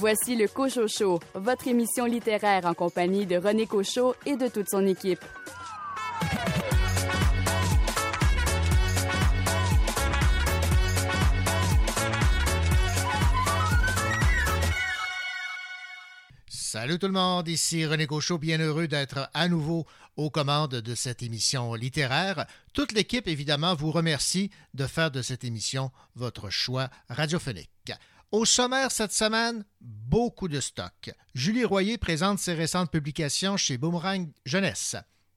Voici le Cocho Show, votre émission littéraire en compagnie de René Cochot et de toute son équipe. Salut tout le monde, ici René Cochot, bien heureux d'être à nouveau aux commandes de cette émission littéraire. Toute l'équipe, évidemment, vous remercie de faire de cette émission votre choix radiophonique. Au sommaire cette semaine, beaucoup de stock. Julie Royer présente ses récentes publications chez Boomerang Jeunesse.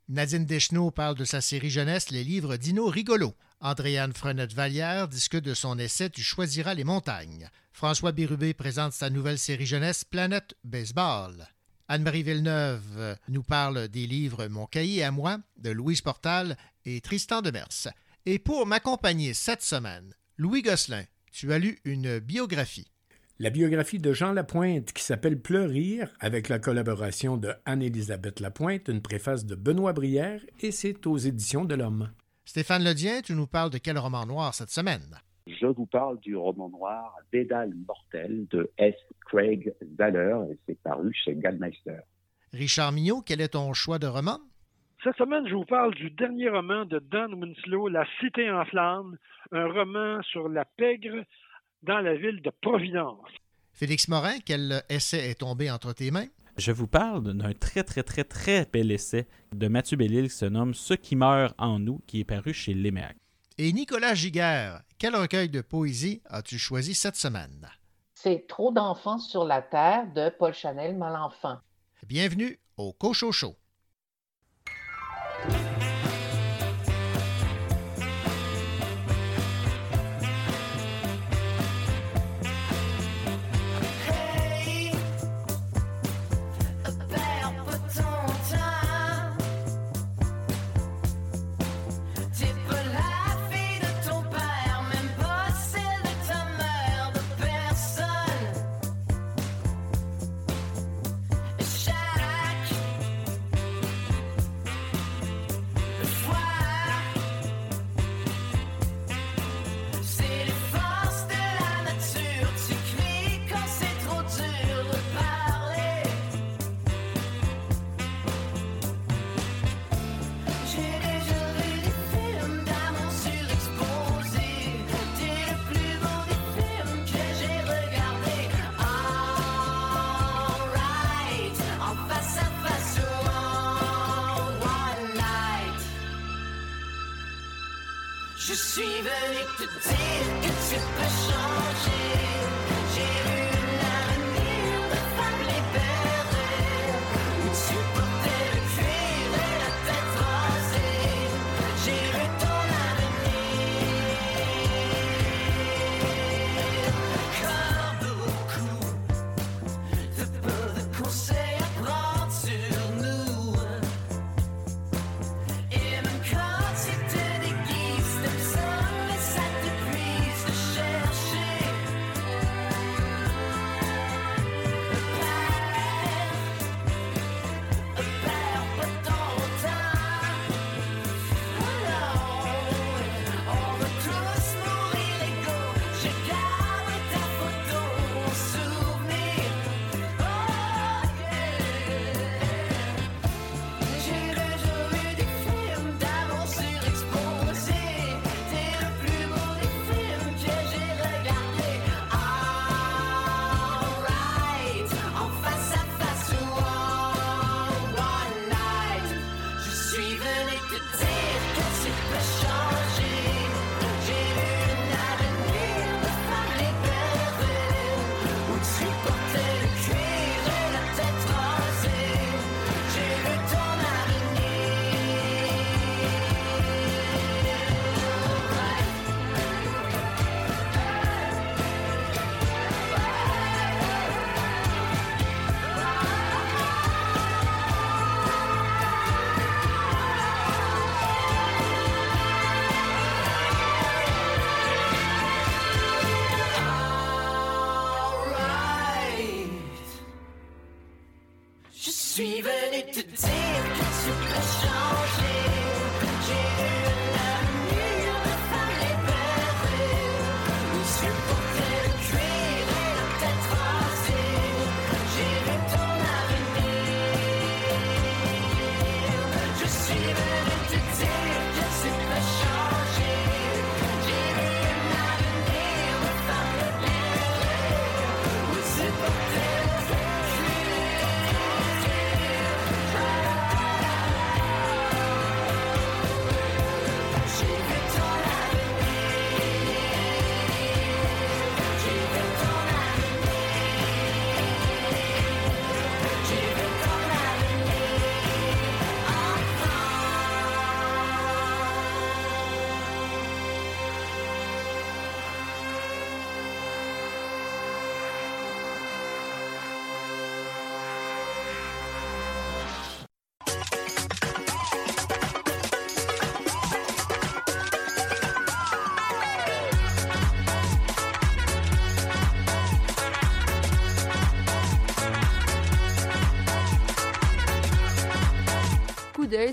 Nadine Deschenaux parle de sa série jeunesse Les livres Dino Rigolo. Andréane Frenette-Vallière discute de son essai Tu choisiras les montagnes. François Bérubé présente sa nouvelle série jeunesse Planète Baseball. Anne-Marie Villeneuve nous parle des livres Mon cahier à moi de Louise Portal et Tristan Demers. Et pour m'accompagner cette semaine, Louis Gosselin, tu as lu une biographie. La biographie de Jean Lapointe qui s'appelle Pleurir avec la collaboration de Anne-Élisabeth Lapointe, une préface de Benoît Brière et c'est aux éditions de l'Homme. Stéphane Ledien, tu nous parles de quel roman noir cette semaine? Je vous parle du roman noir Dédale mortel de S. Craig Zahler et c'est paru chez Gallmeister. Richard Mignot, quel est ton choix de roman? Cette semaine, je vous parle du dernier roman de Don Winslow, La Cité en flammes, un roman sur la pègre dans la ville de Providence. Félix Morin, quel essai est tombé entre tes mains? Je vous parle d'un très, très, très, très bel essai de Mathieu Bellil qui se nomme Ce qui meurt en nous, qui est paru chez Léméac. Et Nicolas Giguère, quel recueil de poésie as-tu choisi cette semaine? C'est Trop d'enfants sur la terre de Paul Chanel Malenfant. Bienvenue au Cocho Show.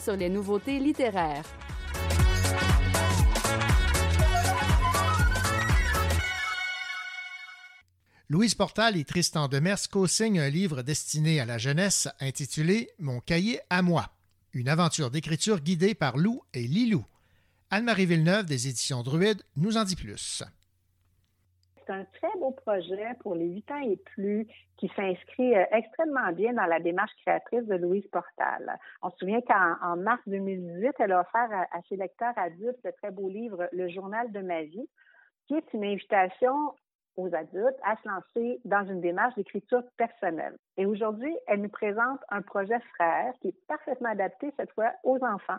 Sur les nouveautés littéraires. Louise Portal et Tristan Demers co-signent un livre destiné à la jeunesse intitulé Mon cahier à moi, une aventure d'écriture guidée par Lou et Lilou. Anne-Marie Villeneuve des éditions Druide nous en dit plus. C'est un très beau projet pour les 8 ans et plus qui s'inscrit euh, extrêmement bien dans la démarche créatrice de Louise Portal. On se souvient qu'en mars 2018, elle a offert à, à ses lecteurs adultes le très beau livre Le journal de ma vie, qui est une invitation aux adultes à se lancer dans une démarche d'écriture personnelle. Et aujourd'hui, elle nous présente un projet frère qui est parfaitement adapté cette fois aux enfants.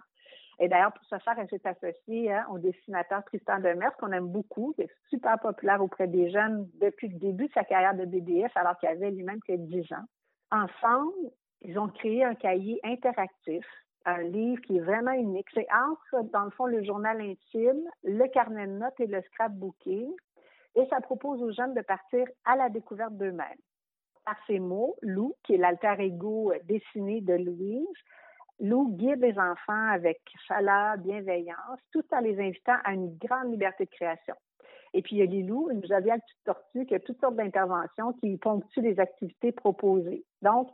Et d'ailleurs, pour ce faire, elle s'est associée hein, au dessinateur Tristan Demers, qu'on aime beaucoup, qui est super populaire auprès des jeunes depuis le début de sa carrière de BDF, alors qu'il avait lui-même que 10 ans. Ensemble, ils ont créé un cahier interactif, un livre qui est vraiment unique. C'est entre, dans le fond, le journal intime, le carnet de notes et le scrapbooking et ça propose aux jeunes de partir à la découverte d'eux-mêmes. Par ces mots, Lou, qui est l'alter ego dessiné de Louise, Lou guide les enfants avec chaleur, bienveillance, tout en les invitant à une grande liberté de création. Et puis, il y a Lilou, une joviale petite tortue qui a toutes sortes d'interventions qui ponctuent les activités proposées. Donc,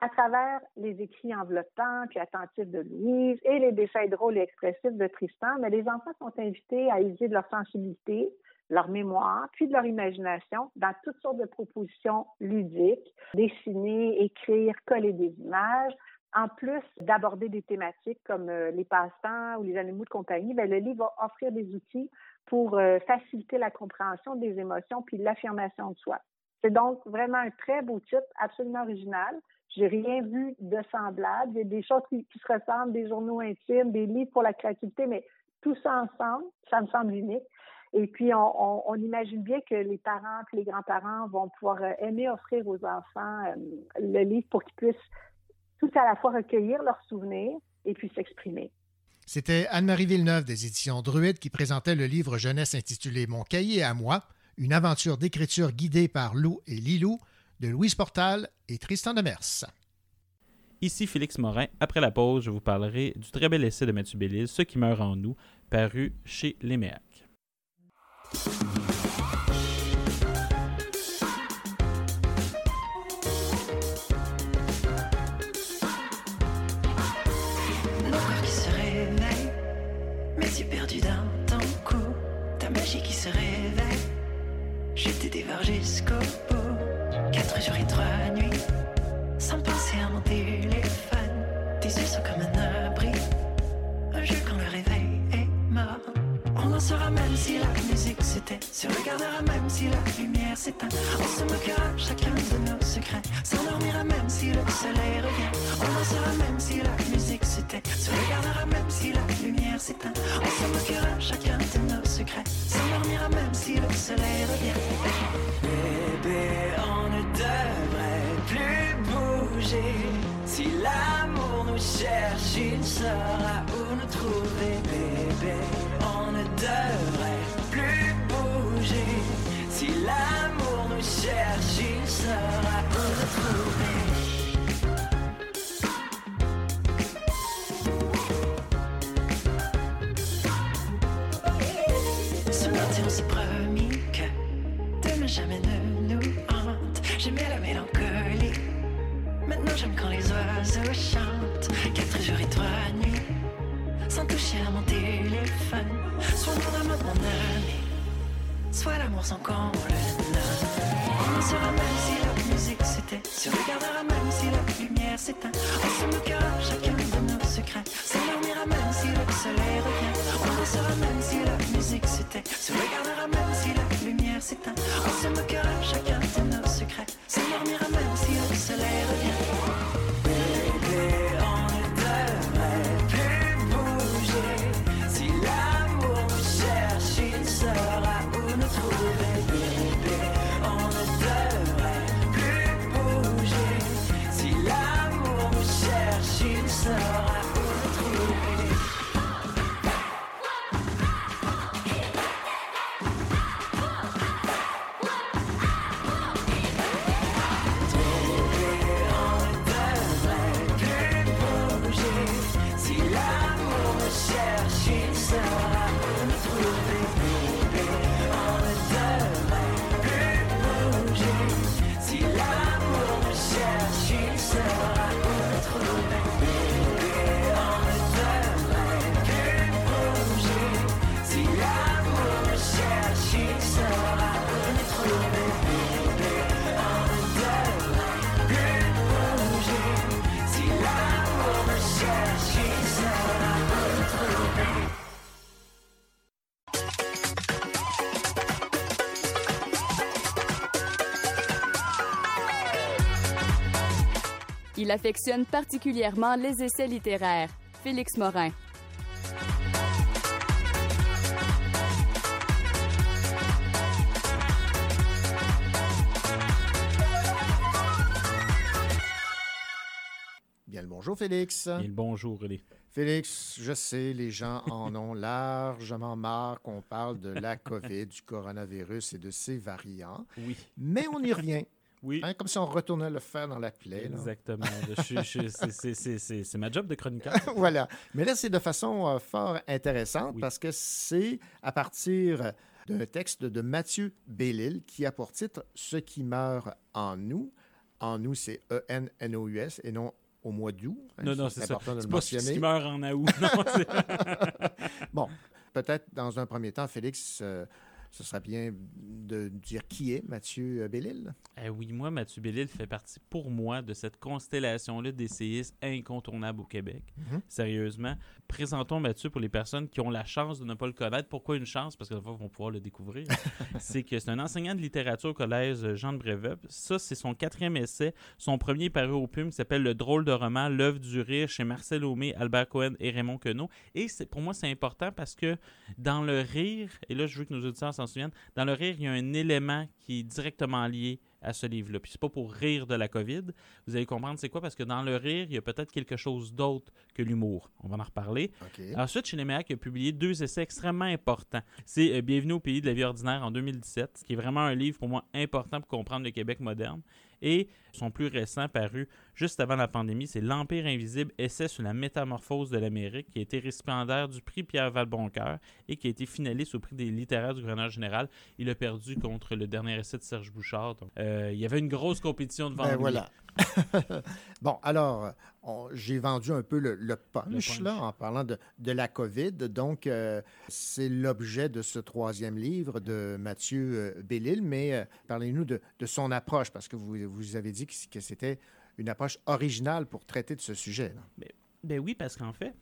à travers les écrits enveloppants puis attentifs de Louise et les dessins drôles et expressifs de Tristan, mais les enfants sont invités à user de leur sensibilité, leur mémoire, puis de leur imagination dans toutes sortes de propositions ludiques, dessiner, écrire, coller des images. En plus d'aborder des thématiques comme euh, les passe-temps ou les animaux de compagnie, bien, le livre va offrir des outils pour euh, faciliter la compréhension des émotions puis l'affirmation de soi. C'est donc vraiment un très beau titre, absolument original. J'ai rien vu de semblable. Il y a des choses qui, se ressemblent, des journaux intimes, des livres pour la créativité, mais tout ça ensemble, ça me semble unique. Et puis, on, imagine bien que les parents et les grands-parents vont pouvoir euh, aimer offrir aux enfants le livre pour qu'ils puissent tout à la fois recueillir leurs souvenirs et puis s'exprimer. C'était Anne-Marie Villeneuve des éditions Druide qui présentait le livre jeunesse intitulé Mon cahier à moi, une aventure d'écriture guidée par Lou et Lilou de Louise Portal et Tristan Demers. Ici Félix Morin. Après la pause, je vous parlerai du très bel essai de Mathieu Bellil, Ce qui meurt en nous, paru chez Léméac. Mon Je te dévore jusqu'au bout, quatre jours et trois nuits, sans penser à mon téléphone. Tes yeux sont comme un abri, un jeu quand le réveil est mort. On dansera même si la se regardera même si la lumière s'éteint. On se moquera chacun de nos secrets, s'endormira même si le soleil revient. On dansera même si la musique s'éteint, se regardera même si la lumière s'éteint. On se moquera chacun de nos secrets, s'endormira même si le soleil revient. Bébé, on ne devrait plus bouger. Si l'amour nous cherche, il saura où nous trouver, bébé. On ne devrait l'amour nous cherche, il saura où nous trouver. Ce matin, on s'est promis que demain jamais nous hante. J'aimais la mélancolie. Maintenant, j'aime quand les oiseaux chantent. Quatre jours et trois nuits, sans toucher à mon téléphone. Soit mon amour, mon ami, soit l'amour sans qu'on le saura même si la musique s'éteint, se regardera même si la lumière s'éteint. On se moquera chacun de nos secrets, s'endormira même si le soleil revient. On saura même si la musique s'éteint, se regardera même si la lumière s'éteint. On se moquera affectionne particulièrement les essais littéraires. Félix Morin. Bien le bonjour, Félix. Et le bonjour, René. Félix, je sais, les gens en ont largement marre qu'on parle de la COVID, du coronavirus et de ses variants. Oui. Mais on y revient. Oui. Hein, comme si on retournait le fer dans la plaie. Exactement. C'est- ma job de chroniqueur. voilà. Mais là, c'est de façon euh, fort intéressante Oui. parce que c'est à partir d'un texte de Mathieu Bellil qui a pour titre Ce qui meurt en nous. En nous, c'est E E-N-N-O-U-S et non au mois d'août. hein. Non, non, c'est ça. important de C'est le pas ce qui meurt en août. Non, Bon, peut-être dans un premier temps, Félix, euh, ce serait bien de dire qui est Mathieu Bellil. Eh oui, moi, Mathieu Bellil fait partie pour moi de cette constellation-là d'essayistes incontournables au Québec. Mhm. Sérieusement. Présentons Mathieu pour les personnes qui ont la chance de ne pas le connaître. Pourquoi une chance? Parce que fois, ils vont pouvoir le découvrir. c'est que c'est un enseignant de littérature au collège euh, Jean de Brébeuf. Ça, c'est son quatrième essai. Son premier paru au PUM qui s'appelle Le drôle de roman, L'œuvre du rire chez Marcel Aumé, Albert Cohen et Raymond Queneau. Et pour moi, c'est important parce que dans le rire, et là, je veux que nos auditeurs s'en souviennent, dans le rire, il y a un élément qui est directement lié à ce livre-là. Puis c'est pas pour rire de la COVID. Vous allez comprendre c'est quoi parce que dans le rire, il y a peut-être quelque chose d'autre que l'humour. On va en reparler. Ensuite, chez Léméac, il a publié deux essais extrêmement importants. C'est euh, Bienvenue au pays de la vie ordinaire en 2017, qui est vraiment un livre pour moi important pour comprendre le Québec moderne. Et son plus récent, paru juste avant la pandémie, c'est L'Empire invisible, essai sur la métamorphose de l'Amérique, qui a été récipiendaire du prix Pierre Valboncoeur et qui a été finaliste au prix des littéraires du gouverneur général. Il a perdu contre le dernier essai de Serge Bouchard. Donc, euh, il y avait une grosse compétition devant Ben lui. voilà. bon, alors, j'ai vendu un peu le, le punch, Le punch. là, en parlant de, de la COVID. Donc, euh, c'est l'objet de ce troisième livre de Mathieu euh, Bellil. Mais euh, parlez-nous de, de son approche, parce que vous, vous avez dit que, c'était une approche originale pour traiter de ce sujet. là. Ben oui, parce qu'en fait,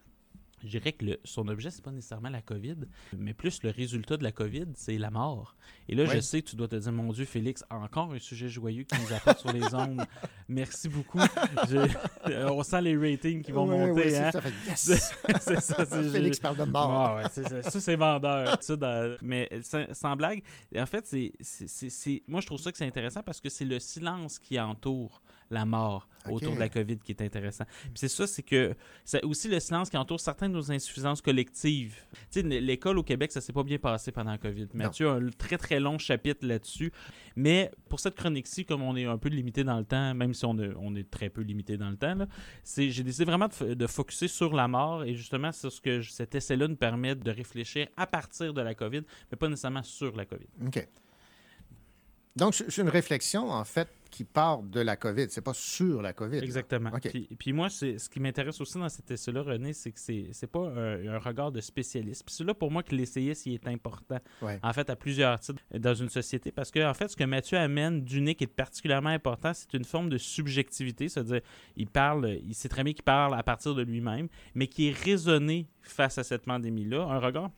je dirais que le- son objet, c'est pas nécessairement la COVID, mais plus le résultat de la COVID, c'est la mort. Et là, je sais que tu dois te dire, mon Dieu, Félix, encore un sujet joyeux qui nous apporte sur les ondes. Merci beaucoup. Je- on sent les ratings qui vont Oui, monter. oui, hein? ça, fait yes! c'est ça. c'est- Félix parle de mort. Ah ouais, ça, ça, c'est vendeur. ça, dans- Mais sans, sans blague, en fait, c'est- moi, je trouve ça que c'est intéressant parce que c'est le silence qui entoure la mort autour de la COVID qui est intéressant. Puis c'est ça, c'est que c'est aussi le silence qui entoure certaines de nos insuffisances collectives. Tu sais, l'école au Québec, ça s'est pas bien passé pendant la COVID. Mathieu a un très, très long chapitre là-dessus. Mais pour cette chronique-ci, comme on est un peu limité dans le temps, même si on, est- on est très peu limité dans le temps, j'ai décidé vraiment de, de focuser sur la mort et justement sur ce que cet essai-là nous permet de réfléchir à partir de la COVID, mais pas nécessairement sur la COVID. OK. Donc, c'est une réflexion, en fait, qui part de la COVID. C'est pas sur la COVID. Exactement. Puis, puis moi, c'est ce qui m'intéresse aussi dans cet essai-là, René, c'est que c'est c'est pas un, un regard de spécialiste. Puis c'est là pour moi que l'essayiste il est important, Ouais. en fait, à plusieurs titres dans une société. Parce que, en fait, ce que Mathieu amène d'unique et de particulièrement important, c'est une forme de subjectivité. C'est-à-dire, il parle, il sait très bien qu'il parle à partir de lui-même, mais qui est raisonné face à cette pandémie-là. Un regard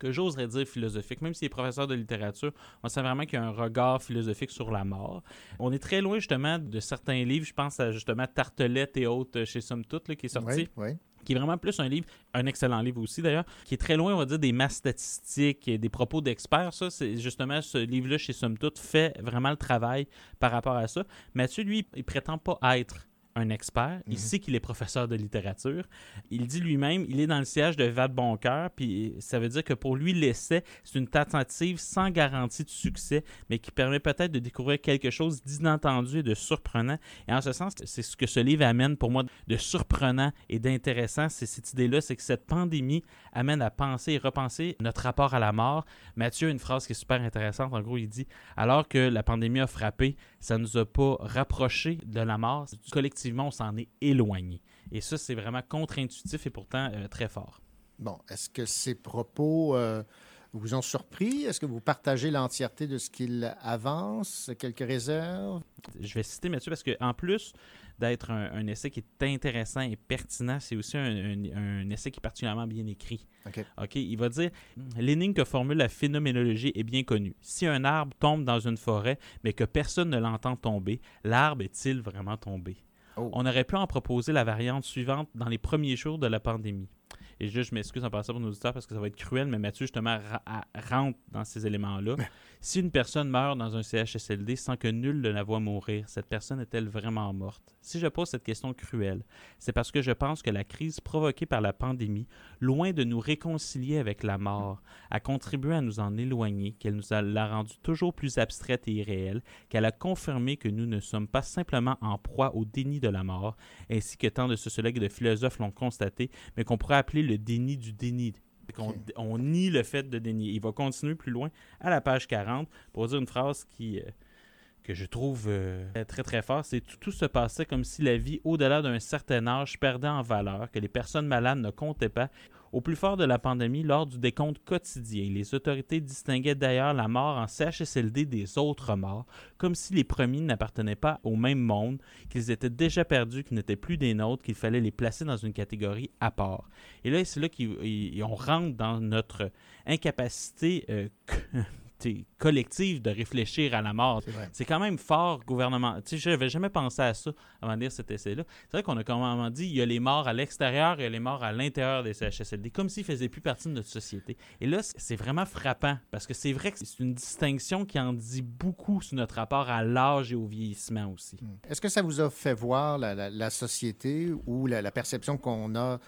que j'oserais dire philosophique. Même s'il est professeur de littérature, on sent vraiment qu'il y a un regard philosophique sur la mort. On est très loin justement de certains livres, je pense à justement Tartelette et autres chez Somme Toute, là, qui est sorti Oui, oui. qui est vraiment plus un livre, un excellent livre aussi d'ailleurs, qui est très loin, on va dire, des masses statistiques et des propos d'experts. Ça, c'est justement ce livre-là chez Somme Toute fait vraiment le travail par rapport à ça. Mathieu, lui, il prétend pas être un expert. Il Mhm. sait qu'il est professeur de littérature. Il dit lui-même, il est dans le siège de Val Boncoeur, puis ça veut dire que pour lui, l'essai, c'est une tentative sans garantie de succès, mais qui permet peut-être de découvrir quelque chose d'inattendu et de surprenant. Et en ce sens, c'est ce que ce livre amène pour moi de surprenant et d'intéressant, c'est cette idée-là, c'est que cette pandémie amène à penser et repenser notre rapport à la mort. Mathieu a une phrase qui est super intéressante. En gros, il dit Alors que la pandémie a frappé, ça ne nous a pas rapprochés de la mort. Collectivement, on s'en est éloigné. Et ça, c'est vraiment contre-intuitif et pourtant euh, très fort. Bon, est-ce que ces propos euh, vous ont surpris? Est-ce que vous partagez l'entièreté de ce qu'il avance? Quelques réserves? Je vais citer Mathieu parce qu'en plus d'être un, un essai qui est intéressant et pertinent, c'est aussi un, un- un essai qui est particulièrement bien écrit. OK. OK, il va dire l'énigme que formule la phénoménologie est bien connue. Si un arbre tombe dans une forêt, mais que personne ne l'entend tomber, l'arbre est-il vraiment tombé On aurait pu en proposer la variante suivante dans les premiers jours de la pandémie. Et juste, je m'excuse en passant pour nos auditeurs parce que ça va être cruel, mais Mathieu, justement, rentre dans ces éléments-là. Si une personne meurt dans un CHSLD sans que nul ne la voit mourir, cette personne est-elle vraiment morte? Si je pose cette question cruelle, c'est parce que je pense que la crise provoquée par la pandémie, loin de nous réconcilier avec la mort, a contribué à nous en éloigner, qu'elle nous a l'a rendue toujours plus abstraite et irréelle, qu'elle a confirmé que nous ne sommes pas simplement en proie au déni de la mort, ainsi que tant de sociologues et de philosophes l'ont constaté, mais qu'on pourrait appeler le déni du déni. C'est qu'on- On, nie le fait de dénier. Il va continuer plus loin à la page 40 pour dire une phrase qui, euh, que je trouve euh, très très fort, c'est tout, tout se passait comme si la vie au-delà d'un certain âge perdait en valeur, que les personnes malades ne comptaient pas. Au plus fort de la pandémie, lors du décompte quotidien, les autorités distinguaient d'ailleurs la mort en CHSLD des autres morts, comme si les premiers n'appartenaient pas au même monde, qu'ils étaient déjà perdus, qu'ils n'étaient plus des nôtres, qu'il fallait les placer dans une catégorie à part. Et là, c'est là qu'on rentre dans notre incapacité euh, collective de réfléchir à la mort. C'est quand même fort gouvernement. Tu sais, je n'avais jamais pensé à ça avant de lire cet essai-là. C'est vrai qu'on a quand même dit il y a les morts à l'extérieur et il y a les morts à l'intérieur des CHSLD, comme s'ils ne faisaient plus partie de notre société. Et là, c'est vraiment frappant parce que c'est vrai que c'est une distinction qui en dit beaucoup sur notre rapport à l'âge et au vieillissement aussi. Est-ce que ça vous a fait voir la, la- la société ou la, la perception qu'on a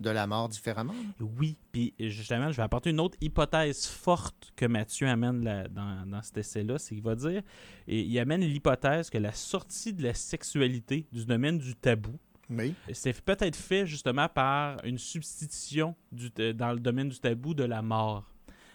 de la mort différemment? Oui, puis justement, je vais apporter une autre hypothèse forte que Mathieu amène dans, dans cet essai-là, c'est qu'il va dire, et il amène l'hypothèse que la sortie de la sexualité du domaine du tabou, Oui. c'est peut-être fait justement par une substitution du- euh, dans le domaine du tabou de la mort.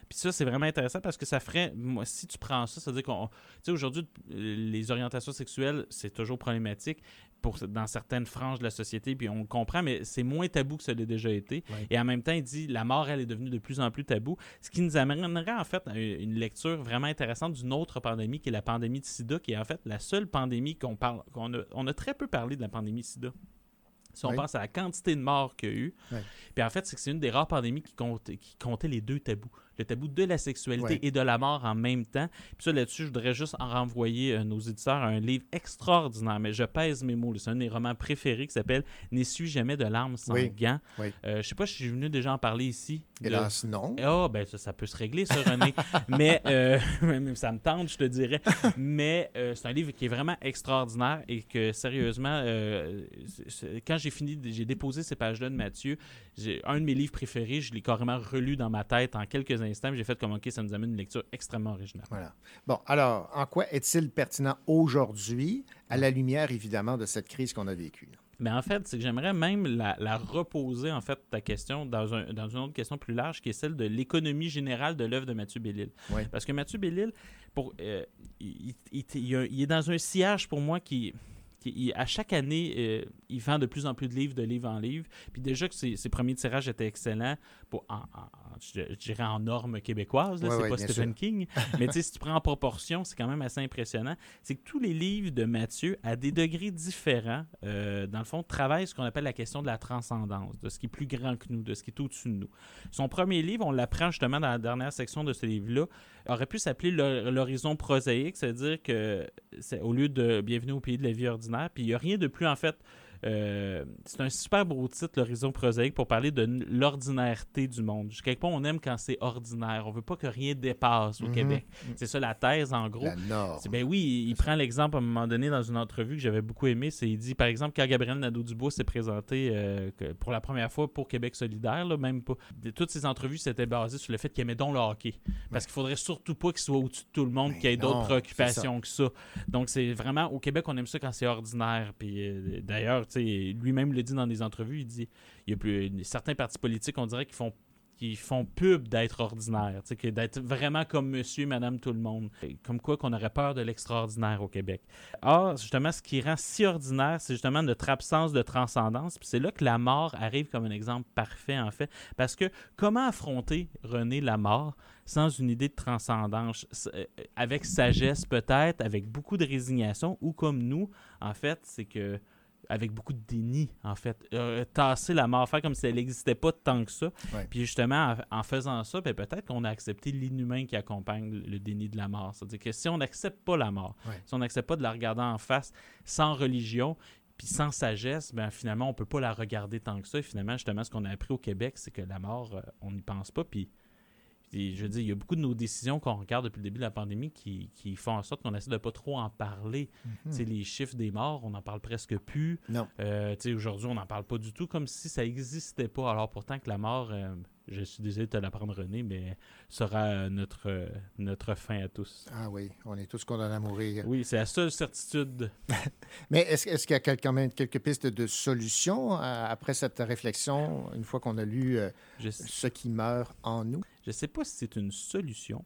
Puis ça, c'est vraiment intéressant parce que ça ferait, moi, si tu prends ça, ça veut dire qu'on, tu sais, aujourd'hui, euh, les orientations sexuelles, c'est toujours problématique pour, dans certaines franges de la société, puis on le comprend, mais c'est moins tabou que ça l'a déjà été. Ouais. Et en même temps, il dit, la mort, elle est devenue de plus en plus tabou, ce qui nous amènerait en fait à une lecture vraiment intéressante d'une autre pandémie, qui est la pandémie de sida, qui est en fait la seule pandémie qu'on parle, qu'on a, on a très peu parlé de la pandémie de sida. Si on Oui. pense à la quantité de morts qu'il y a eu, puis en fait, c'est que c'est une des rares pandémies qui, compte, qui comptait les deux tabous. Le tabou de la sexualité Ouais. et de la mort en même temps. Puis ça, là-dessus, je voudrais juste en renvoyer euh, nos éditeurs à un livre extraordinaire, mais je pèse mes mots. C'est un des romans préférés qui s'appelle N'essuie jamais de larmes sans Oui. gants. Oui. Euh, je sais pas si je suis venu déjà en parler ici. de- Hélas, non. ah, ben ça, ça peut se régler, ça, René. mais euh, ça me tente, je te dirais. Mais euh, c'est un livre qui est vraiment extraordinaire et que, sérieusement, euh, quand j'ai fini, de- j'ai déposé ces pages-là de Mathieu, un de mes livres préférés, je l'ai carrément relu dans ma tête en quelques instants. J'ai fait comme, OK, ça nous amène une lecture extrêmement originale. Voilà. Bon, alors, en quoi est-il pertinent aujourd'hui, à la lumière, évidemment, de cette crise qu'on a vécue? Mais en fait, c'est que j'aimerais même la, la reposer, en fait, ta question dans, un- dans une autre question plus large, qui est celle de l'économie générale de l'œuvre de Mathieu Bellil. Oui. Parce que Mathieu Bellil, pour, euh, il, il- il- est dans un sillage pour moi qui. qui- à chaque année, euh, il vend de plus en plus de livres, de livre en livre. Puis déjà que ses, ses premiers tirages étaient excellents, pour, en, en- en- je, je dirais en normes québécoises, Ouais, c'est ouais, pas Stephen sûr. King. Mais si tu prends en proportion, c'est quand même assez impressionnant. C'est que tous les livres de Mathieu, à des degrés différents, euh, dans le fond, travaillent ce qu'on appelle la question de la transcendance, de ce qui est plus grand que nous, de ce qui est au-dessus de nous. Son premier livre, on l'apprend justement dans la dernière section de ce livre-là, aurait pu s'appeler L'hor- L'horizon prosaïque, c'est-à-dire que c'est au lieu de Bienvenue au pays de la vie ordinaire, puis il n'y a rien de plus en fait. Euh, c'est un super beau titre, l'horizon prosaïque, pour parler de l'ordinaireté du monde. Quelque part, on aime quand c'est ordinaire. On veut pas que rien dépasse au Mhm. Québec. C'est ça la thèse, en gros. Ben oui, il, prend l'exemple à un moment donné dans une entrevue que j'avais beaucoup aimé. C'est il dit, par exemple, quand Gabriel Nadeau-Dubois s'est présenté euh, que pour la première fois pour Québec solidaire, là, même pas. toutes ces entrevues s'étaient basées sur le fait qu'il aimait donc le hockey. Parce qu'il faudrait surtout pas qu'il soit au-dessus de tout le monde, Mais qu'il y ait d'autres préoccupations que ça. Donc c'est vraiment, au Québec, on aime ça quand c'est ordinaire. Puis euh, d'ailleurs, lui-même le dit dans des entrevues, il dit, il y a plus, certains partis politiques, on dirait font qui font pub d'être ordinaire, d'être vraiment comme monsieur, madame, tout le monde. Comme quoi qu'on aurait peur de l'extraordinaire au Québec. Or, justement, ce qui rend si ordinaire, c'est justement notre absence de transcendance. C'est là que la mort arrive comme un exemple parfait, en fait. Parce que comment affronter, René, la mort sans une idée de transcendance, S- euh, avec sagesse peut-être, avec beaucoup de résignation, ou comme nous, en fait, c'est que avec beaucoup de déni, en fait. Euh, tasser la mort, faire comme si elle n'existait pas tant que ça. Ouais. Puis justement, en, en faisant ça, ben, peut-être qu'on a accepté l'inhumain qui accompagne le, déni de la mort. C'est-à-dire que si on n'accepte pas la mort, Ouais. si on n'accepte pas de la regarder en face sans religion, Puis sans sagesse, ben, finalement, on peut pas la regarder tant que ça. Et finalement, justement, ce qu'on a appris au Québec, c'est que la mort, euh, on n'y pense pas. Puis, puis, je veux dire, il y a beaucoup de nos décisions qu'on regarde depuis le début de la pandémie qui, qui font en sorte qu'on essaie de pas trop en parler. Tu sais, les chiffres des morts, on n'en parle presque plus. Non. Euh, tu sais, aujourd'hui, on n'en parle pas du tout, comme si ça n'existait pas. Alors pourtant que la mort, euh, je suis désolé de te l'apprendre, René, mais sera euh, notre, euh, notre fin à tous. Ah oui, on est tous condamnés à mourir. Oui, c'est la seule certitude. Mais est-ce est-ce qu'il y a quand même quelques pistes de solutions après cette réflexion, une fois qu'on a lu euh, Je, ce qui meurt en nous? Je sais pas si c'est une solution,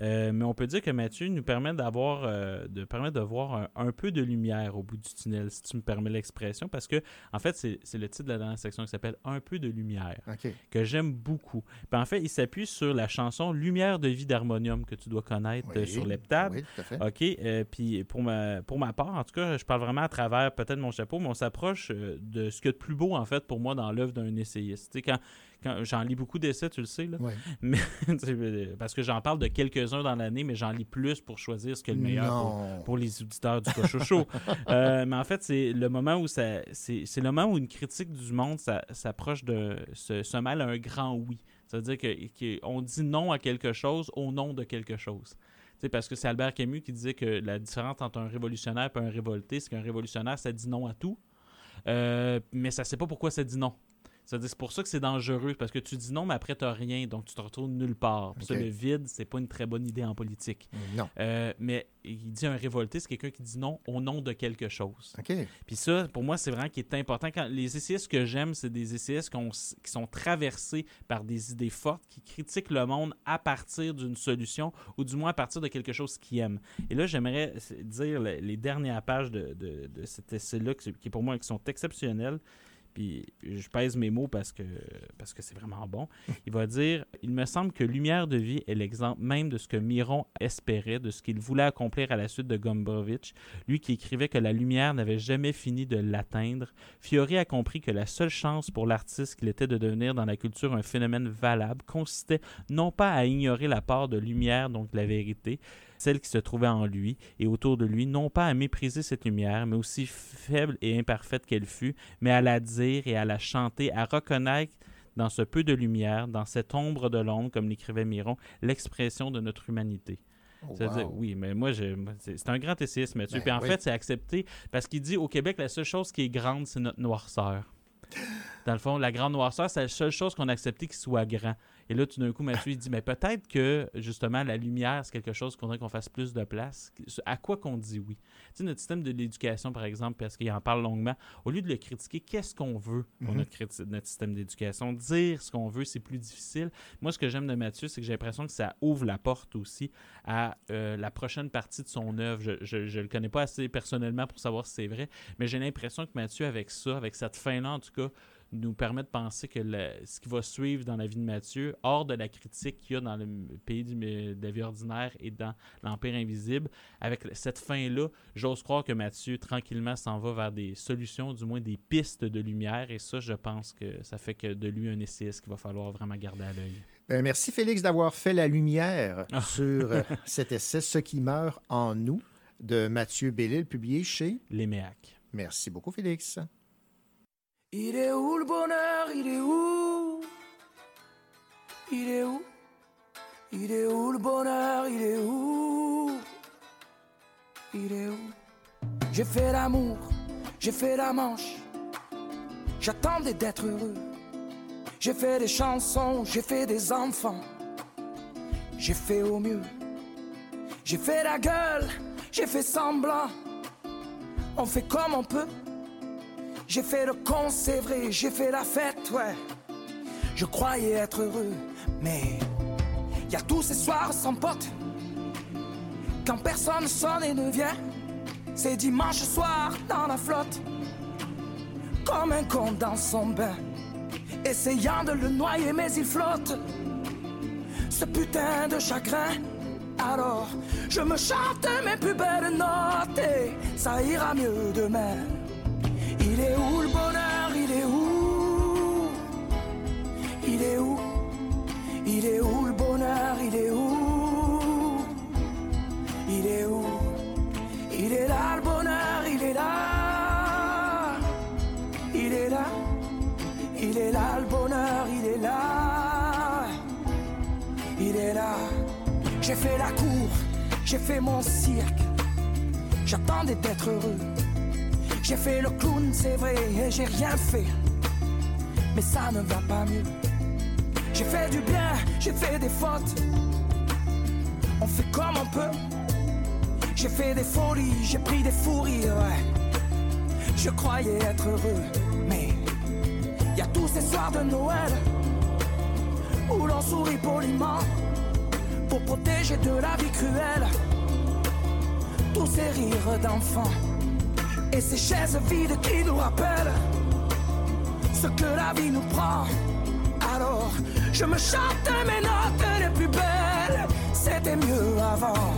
euh, mais on peut dire que Mathieu nous permet d'avoir, euh, de permettre de voir un, un peu de lumière au bout du tunnel, si tu me permets l'expression, parce que en fait, c'est le titre de la dernière section qui s'appelle Un peu de lumière. OK. que j'aime beaucoup. Puis en fait, il s'appuie sur la chanson Lumière de vie d'harmonium que tu dois connaître euh, Oui, sur l'heptade. Oui, tout à fait. OK. euh, puis pour ma, pour ma part, en tout cas, je parle vraiment à travers peut-être mon chapeau, mais on s'approche de ce qu'il y a de plus beau, en fait, pour moi, dans l'œuvre d'un essayiste. Tu sais, quand, quand j'en lis beaucoup d'essais, tu le sais, là. Mais, euh, parce que j'en parle de quelques-uns dans l'année, mais j'en lis plus pour choisir ce qui est le meilleur pour, les auditeurs du Cochocho. euh, mais en fait, c'est le moment où ça, c'est, c'est le moment où une critique du monde ça- s'approche de se, se mêle à un grand oui. Ça veut dire que, qu'on dit non à quelque chose au nom de quelque chose. Parce que c'est Albert Camus qui disait que la différence entre un révolutionnaire et un révolté, c'est qu'un révolutionnaire, ça dit non à tout, euh, mais ça sait pas pourquoi ça dit non. C'est pour ça que c'est dangereux, parce que tu dis non, mais après, tu rien, donc tu te retrouves nulle part. Ça, le vide, c'est pas une très bonne idée en politique. Non. Euh, mais il dit un révolté, c'est quelqu'un qui dit non au nom de quelque chose. OK. Puis ça, pour moi, c'est vraiment qui est important. Quand les essayistes que j'aime, c'est des essayistes qui sont traversés par des idées fortes, qui critiquent le monde à partir d'une solution ou du moins à partir de quelque chose qu'ils aiment. Et là, j'aimerais dire le- les dernières pages de, de- de cet essai-là, qui, qui pour moi qui sont exceptionnelles. Puis je pèse mes mots parce que parce que c'est vraiment bon. Il va dire Il me semble que Lumière de vie est l'exemple même de ce que Miron espérait, de ce qu'il voulait accomplir à la suite de Gombrowicz. Lui qui écrivait que la lumière n'avait jamais fini de l'atteindre, Fiori a compris que la seule chance pour l'artiste qu'il était de devenir dans la culture un phénomène valable consistait non pas à ignorer la part de lumière, donc la vérité, celle qui se trouvait en lui et autour de lui, non pas à mépriser cette lumière, mais aussi faible et imparfaite qu'elle fut, mais à la dire et à la chanter, à reconnaître dans ce peu de lumière, dans cette ombre de l'ombre, comme l'écrivait Miron, l'expression de notre humanité. Oh, wow. oui, mais moi, c'est un grand essayiste, Mathieu. Ben Puis en oui. fait, c'est accepté parce qu'il dit au Québec, la seule chose qui est grande, c'est notre noirceur. Dans le fond, la grande noirceur, c'est la seule chose qu'on a accepté qui soit grand. Et là, tout d'un coup, Mathieu, il dit, mais peut-être que, justement, la lumière, c'est quelque chose qu'on voudrait qu'on fasse plus de place. À quoi qu'on dit oui? Tu sais, notre système de l'éducation, par exemple, parce qu'il en parle longuement, au lieu de le critiquer, qu'est-ce qu'on veut pour Mhm. notre, notre système d'éducation? Dire ce qu'on veut, c'est plus difficile. Moi, ce que j'aime de Mathieu, c'est que j'ai l'impression que ça ouvre la porte aussi à euh, la prochaine partie de son œuvre. Je ne le connais pas assez personnellement pour savoir si c'est vrai, mais j'ai l'impression que Mathieu, avec ça, avec cette fin-là en tout cas, nous permet de penser que le- ce qui va suivre dans la vie de Mathieu, hors de la critique qu'il y a dans le pays du, de la vie ordinaire et dans l'Empire invisible, avec cette fin-là, j'ose croire que Mathieu, tranquillement, s'en va vers des solutions, du moins des pistes de lumière, et ça, je pense que ça fait que de lui un essayiste qu'il va falloir vraiment garder à l'œil. Ben, merci Félix d'avoir fait la lumière Ah. sur euh, cet essai Ce qui meurt en nous de Mathieu Bellil, publié chez Léméac. Merci beaucoup Félix. Il est où le bonheur? Il est où? Il est où? Il est où le bonheur? Il est où? Il est où? J'ai fait l'amour, j'ai fait la manche. J'attendais d'être heureux. J'ai fait des chansons, j'ai fait des enfants. J'ai fait au mieux. J'ai fait la gueule, j'ai fait semblant. On fait comme on peut. J'ai fait le con, c'est vrai, j'ai fait la fête, ouais. Je croyais être heureux, mais y a tous ces soirs sans pote. Quand personne sonne et ne vient, c'est dimanche soir dans la flotte. Comme un con dans son bain, essayant de le noyer, mais il flotte. Ce putain de chagrin. Alors, je me chante mes plus belles notes et ça ira mieux demain. Il est où le bonheur Il est où Il est où Il est où le bonheur Il est où Il est où Il est là le bonheur Il est là Il est là Il est là le bonheur Il est là Il est là J'ai fait la cour, j'ai fait mon cirque J'attendais d'être heureux j'ai fait le clown, c'est vrai, et j'ai rien fait. Mais ça ne va pas mieux. J'ai fait du bien, j'ai fait des fautes. On fait comme on peut. J'ai fait des folies, j'ai pris des fous rires, ouais. Je croyais être heureux, mais y a tous ces soirs de Noël où l'on sourit poliment pour protéger de la vie cruelle tous ces rires d'enfants et ces chaises vides qui nous rappellent ce que la vie nous prend. Alors, je me chante mes notes les plus belles, c'était mieux avant.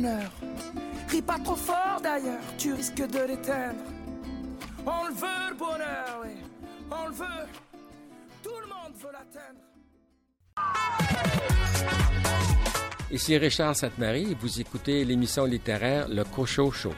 Bonheur. Pas trop fort d'ailleurs, tu risques de l'éteindre. On le veut le bonheur, oui. On le veut. Tout le monde veut l'atteindre. Ici Richard Sainte-Marie vous écoutez l'émission littéraire Le Cochot Show.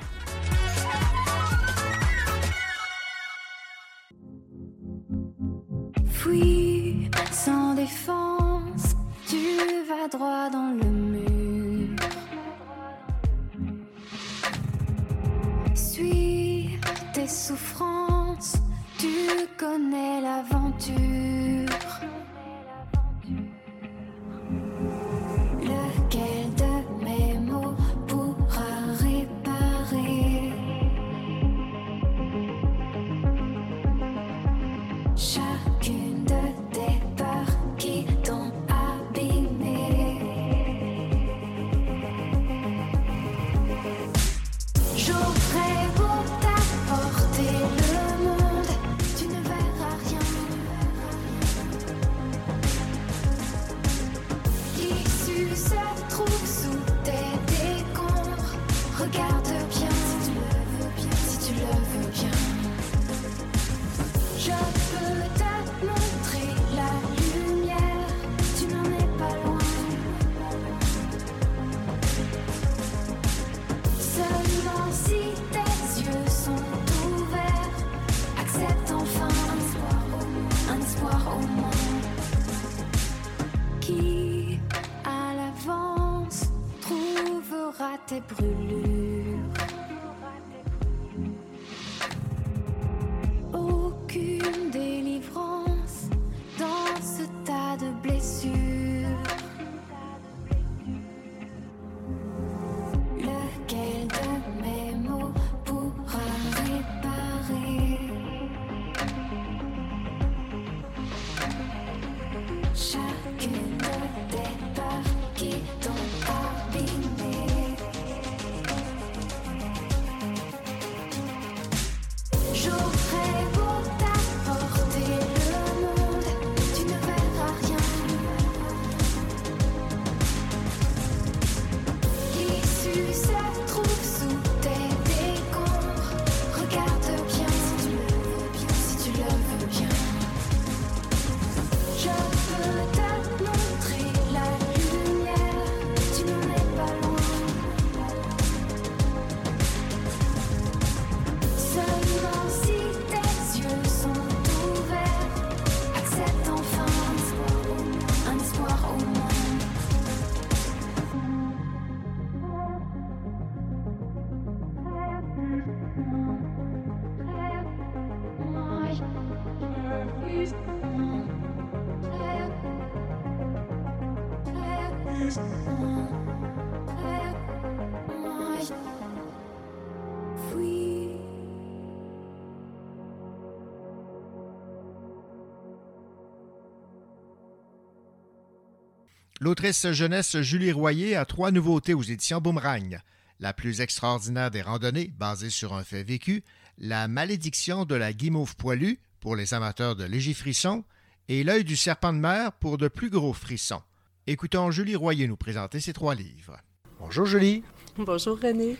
L'autrice jeunesse Julie Royer a trois nouveautés aux éditions Boomerang. La plus extraordinaire des randonnées, basée sur un fait vécu, La malédiction de la guimauve poilue, pour les amateurs de légers frissons, et L'œil du serpent de mer pour de plus gros frissons. Écoutons Julie Royer nous présenter ces trois livres. Bonjour Julie. Bonjour René.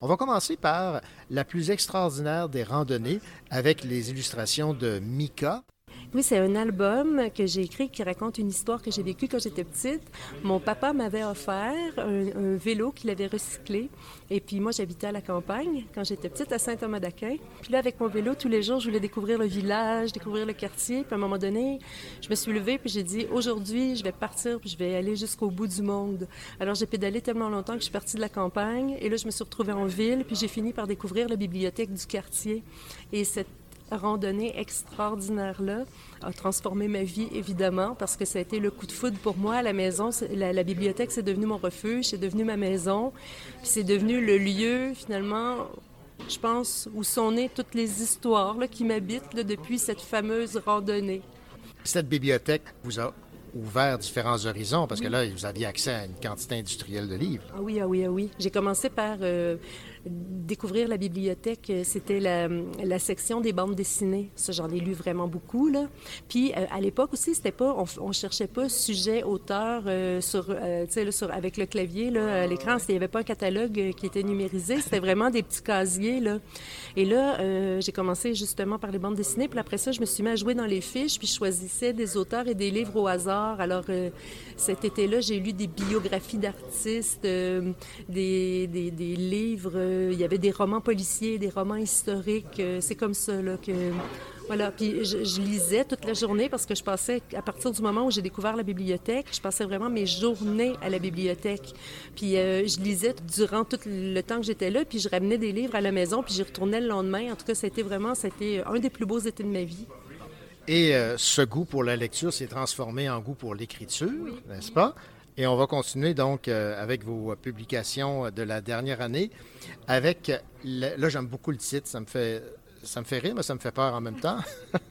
On va commencer par la plus extraordinaire des randonnées avec les illustrations de Mika. Oui, c'est un album que j'ai écrit qui raconte une histoire que j'ai vécue quand j'étais petite. Mon papa m'avait offert un, vélo qu'il avait recyclé. Et puis moi, j'habitais à la campagne quand j'étais petite, à Saint-Thomas-d'Aquin. Puis là, avec mon vélo, tous les jours, je voulais découvrir le village, découvrir le quartier. Puis à un moment donné, je me suis levée puis j'ai dit, aujourd'hui, je vais partir puis je vais aller jusqu'au bout du monde. Alors j'ai pédalé tellement longtemps que je suis partie de la campagne. Et là, je me suis retrouvée en ville. Puis j'ai fini par découvrir la bibliothèque du quartier. Et cette randonnée extraordinaire-là a transformé ma vie, évidemment, parce que ça a été le coup de foudre pour moi. La maison, la, la bibliothèque, c'est devenu mon refuge, c'est devenu ma maison, puis c'est devenu le lieu, finalement, je pense, où sont nées toutes les histoires là, qui m'habitent depuis cette fameuse randonnée. Cette bibliothèque vous a ouvert différents horizons parce que là, vous aviez accès à une quantité industrielle de livres. Ah oui, ah oui, ah oui. J'ai commencé par euh, découvrir la bibliothèque. Euh, C'était la, section des bandes dessinées. Ça, j'en ai lu vraiment beaucoup, là. Puis, euh, à l'époque aussi, c'était pas... On, on cherchait pas sujet, auteur euh, sur, euh, sur... avec le clavier, là, à l'écran. Il n'y avait pas un catalogue euh, qui était numérisé. C'était vraiment des petits casiers, là. Et là, j'ai commencé justement par les bandes dessinées. Puis après ça, je me suis mis à jouer dans les fiches. Puis je choisissais des auteurs et des livres au hasard. Alors, cet été-là, j'ai lu des biographies d'artistes, des, des livres. Il y avait des romans policiers, des romans historiques. euh, c'est comme ça, là, que... Voilà, puis je, je lisais toute la journée parce que je passais, à partir du moment où j'ai découvert la bibliothèque, je passais vraiment mes journées à la bibliothèque. Puis euh, je lisais durant tout le temps que j'étais là, puis je ramenais des livres à la maison, puis j'y retournais le lendemain. En tout cas, c'était vraiment, c'était un des plus beaux étés de ma vie. Et euh, ce goût pour la lecture s'est transformé en goût pour l'écriture, n'est-ce pas? Et on va continuer donc euh, avec vos publications de la dernière année. Avec, le- là j'aime beaucoup le titre, ça me fait, ça me fait rire, mais ça me fait peur en même temps.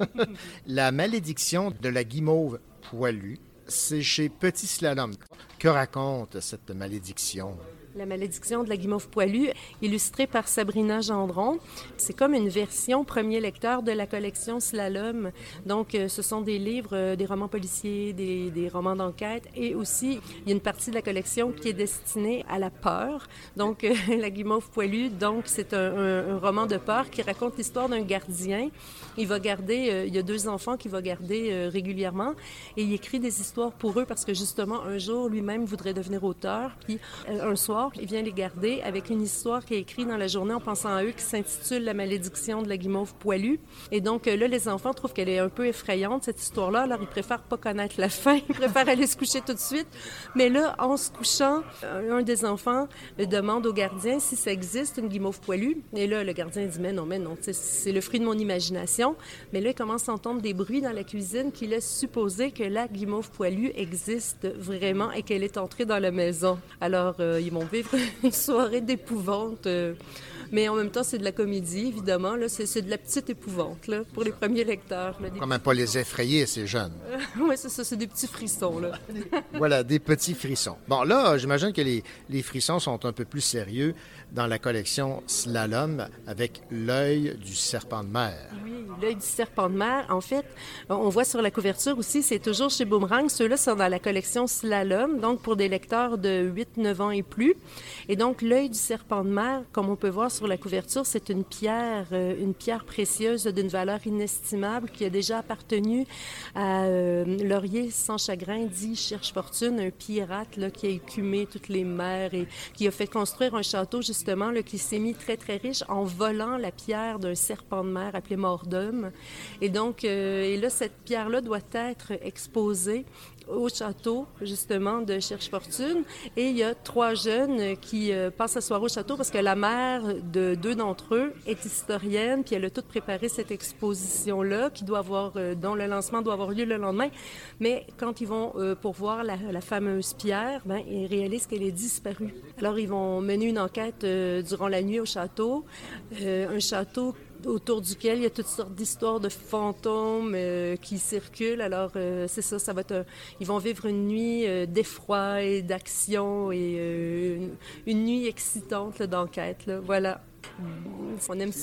la malédiction de la guimauve poilue, c'est chez Petit Slalom. Que raconte cette malédiction? La malédiction de la guimauve poilue, illustrée par Sabrina Gendron. C'est comme une version premier lecteur de la collection Slalom. Donc, euh, ce sont des livres, euh, des romans policiers, des, romans d'enquête et aussi, il y a une partie de la collection qui est destinée à la peur. Donc, euh, la guimauve poilue, donc, c'est un, roman de peur qui raconte l'histoire d'un gardien. Il va garder, il y a deux enfants qu'il va garder régulièrement et il écrit des histoires pour eux parce que justement, un jour, lui-même voudrait devenir auteur. Puis, un soir, il vient les garder avec une histoire qui est écrite dans la journée en pensant à eux qui s'intitule La malédiction de la guimauve poilue. Et donc, euh, là, les enfants trouvent qu'elle est un peu effrayante, cette histoire-là. Alors, ils préfèrent pas connaître la fin. Ils préfèrent aller se coucher tout de suite. Mais là, en se couchant, euh, un des enfants demande au gardien si ça existe, une guimauve poilue. Et là, le gardien dit, mais non, mais non, c'est le fruit de mon imagination. Mais là, il commence à entendre des bruits dans la cuisine qui laissent supposer que la guimauve poilue existe vraiment et qu'elle est entrée dans la maison. Alors, euh, ils vont vivre une soirée d'épouvante. euh, mais en même temps, c'est de la comédie, évidemment. Là, c'est, de la petite épouvante là, pour les premiers lecteurs. là, Quand même pas les effrayer, ces jeunes. oui, c'est ça, c'est des petits frissons. Là. Voilà, des petits frissons. Bon, là, j'imagine que les, les frissons sont un peu plus sérieux dans la collection Slalom avec l'œil du serpent de mer. Oui, l'œil du serpent de mer. En fait, on voit sur la couverture aussi, c'est toujours chez Boomerang. Ceux-là sont dans la collection Slalom, donc pour des lecteurs de 8-9 ans et plus. Et donc, l'œil du serpent de mer, comme on peut voir sur la couverture, c'est une pierre, euh, une pierre précieuse d'une valeur inestimable qui a déjà appartenu à euh, Laurier sans chagrin, dit Cherche Fortune, un pirate qui a écumé toutes les mers et qui a fait construire un château, justement, là, qui s'est mis très, très riche en volant la pierre d'un serpent de mer appelé Et donc, euh, et là, cette pierre-là doit être exposée au château, justement, de Cherche Fortune. Et il y a trois jeunes qui euh, passent la soirée au château parce que la mère de deux d'entre eux est historienne, puis elle a tout préparé cette exposition-là, qui doit avoir, euh, dont le lancement doit avoir lieu le lendemain. Mais quand ils vont pour voir la, la fameuse pierre, ben, ils réalisent qu'elle est disparue. Alors, ils vont mener une enquête durant la nuit au château. Un château autour duquel il y a toutes sortes d'histoires de fantômes euh, qui circulent. Alors, euh, c'est ça, ça va être... Ils vont vivre une nuit euh, d'effroi et d'action et une, une nuit excitante d'enquête. là. Voilà. On aime.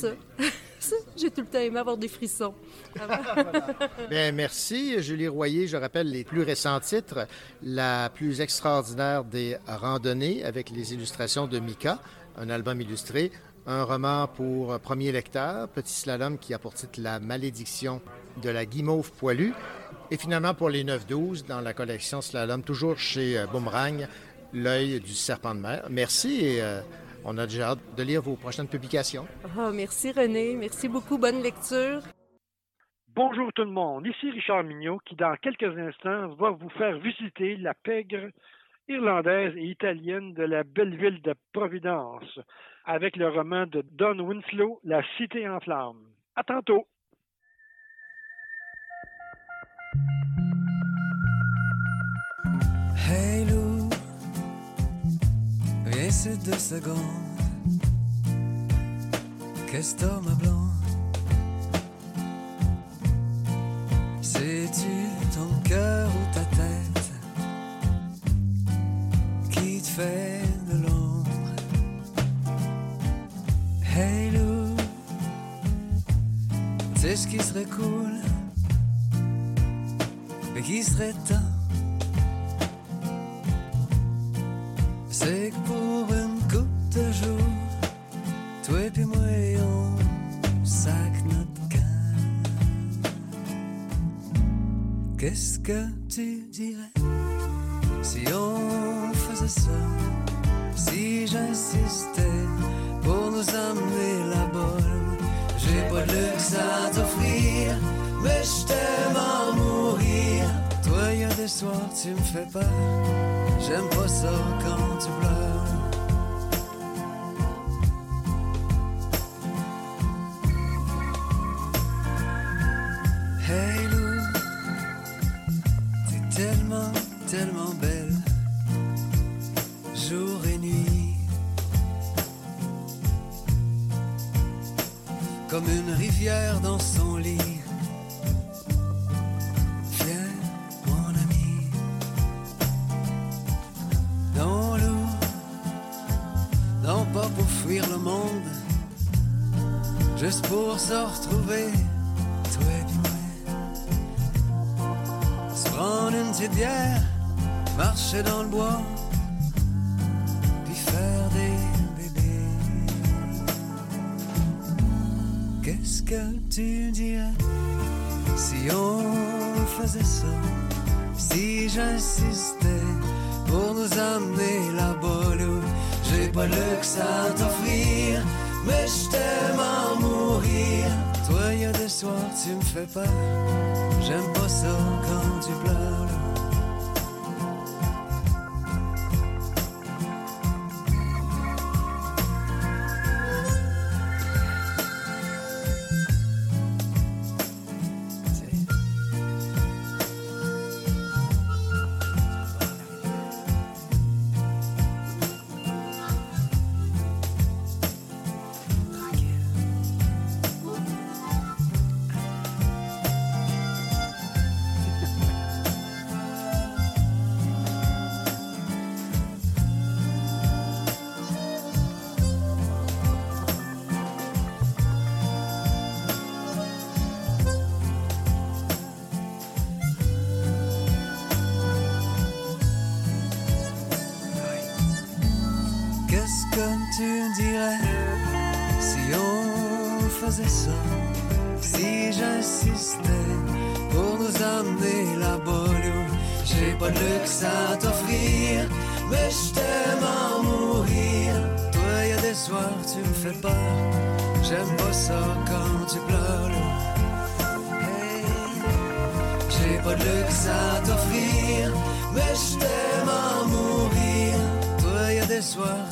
Ça, J'ai tout le temps aimé avoir des frissons. Bien, merci, Julie Royer. Je rappelle les plus récents titres. La plus extraordinaire des randonnées avec les illustrations de Mika. un album illustré, un roman pour premier lecteur, Petit Slalom qui a pour titre La malédiction de la guimauve poilue, et finalement pour les 9-12 dans la collection Slalom, toujours chez euh, Boomerang, L'œil du serpent de mer. Merci et euh, on a déjà hâte de lire vos prochaines publications. Ah, merci René, merci beaucoup, bonne lecture. Bonjour tout le monde, ici Richard Mignot qui dans quelques instants va vous faire visiter la pègre irlandaise et italienne de la belle ville de Providence avec le roman de Don Winslow, La cité en flammes. À tantôt. Hey Lou, viens deux secondes. Qu'est-ce que ma blonde? C'est-tu ton cœur ou ta tête qui te fait de l'ombre? Hey Lou, tu sais ce qui serait cool, mais qui serait temps? C'est que pour une coupe de jour, toi et puis moi, on sac notre camp. Qu'est-ce que tu dirais si on faisait ça? Si j'insistais pour j'ai pas de luxe à t'offrir, mais je t'aime en mourir. Toi, y a des soirs, tu me fais peur. J'aime pas ça quand tu pleures. Rivière dans son lit. Viens, mon ami. Non, Lou, non pas pour fuir le monde, juste pour se retrouver, toi et moi. Se prendre une petite bière, marcher dans le bois, on faisait ça? Si j'insistais pour nous amener là-bas, j'ai pas le luxe à t'offrir, mais je t'aime en mourir. Toi, y a des soirs, tu me fais peur, j'aime pas ça quand tu pleures.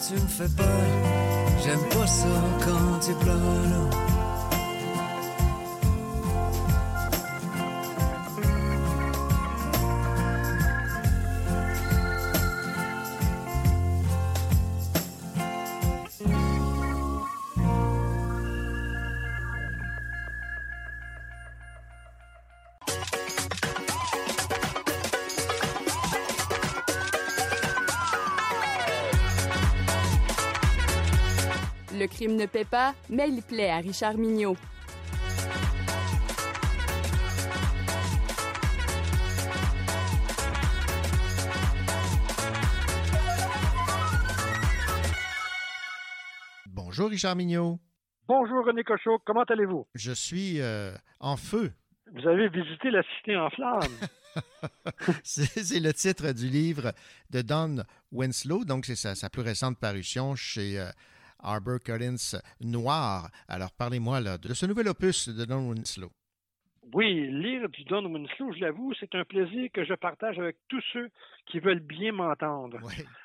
Tu me fais peur. J'aime pas ça quand tu pleures. Pas, mais il plaît à Richard Mignot. Bonjour Richard Mignot. Bonjour René Cochot, comment allez-vous? Je suis euh, en feu. Vous avez visité la cité en flammes. c'est c'est le titre du livre de Don Winslow, donc c'est sa, sa plus récente parution chez euh, Arbor Collins Noir. Alors parlez-moi là, de ce nouvel opus de Don Winslow. Oui, lire du Don Winslow, je l'avoue, c'est un plaisir que je partage avec tous ceux qui veulent bien m'entendre.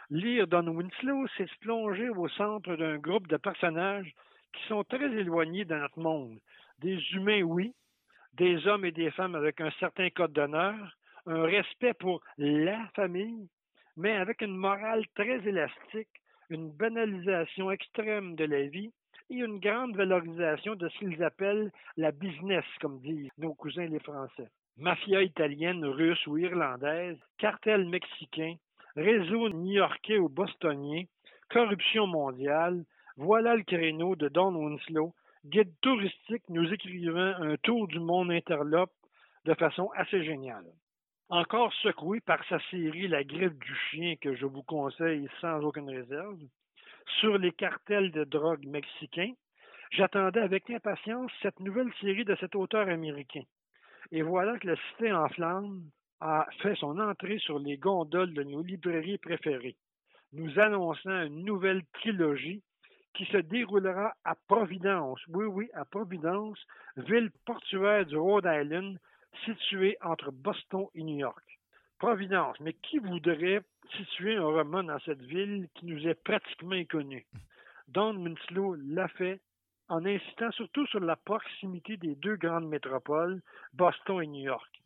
Lire Don Winslow, c'est se plonger au centre d'un groupe de personnages qui sont très éloignés de notre monde. Des humains, oui, des hommes et des femmes avec un certain code d'honneur, un respect pour la famille, mais avec une morale très élastique, une banalisation extrême de la vie et une grande valorisation de ce qu'ils appellent la business, comme disent nos cousins les Français. Mafia italienne, russe ou irlandaise, cartel mexicain, réseau new-yorkais ou bostonien, corruption mondiale, voilà le créneau de Don Winslow, guide touristique nous écrivant un tour du monde interlope de façon assez géniale. Encore secoué par sa série La griffe du chien que je vous conseille sans aucune réserve, sur les cartels de drogue mexicains, j'attendais avec impatience cette nouvelle série de cet auteur américain. Et voilà que la Cité en flammes a fait son entrée sur les gondoles de nos librairies préférées, nous annonçant une nouvelle trilogie qui se déroulera à Providence. Oui, oui, à Providence, ville portuaire du Rhode Island, située entre Boston et New York. Providence, mais qui voudrait situer un roman dans cette ville qui nous est pratiquement inconnue? Don Winslow l'a fait en insistant surtout sur la proximité des deux grandes métropoles, Boston et New York,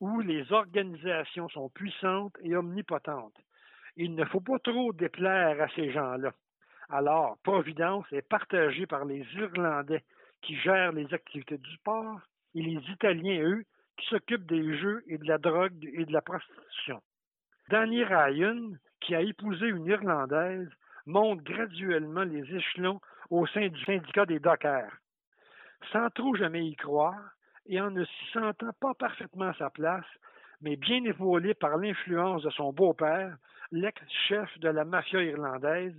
où les organisations sont puissantes et omnipotentes. Il ne faut pas trop déplaire à ces gens-là. Alors, Providence est partagée par les Irlandais qui gèrent les activités du port et les Italiens, eux, qui s'occupent des jeux et de la drogue et de la prostitution. Danny Ryan, qui a épousé une Irlandaise, monte graduellement les échelons au sein du syndicat des dockers. Sans trop jamais y croire, et en ne s'y sentant pas parfaitement sa place, mais bien épaulé par l'influence de son beau-père, l'ex-chef de la mafia irlandaise,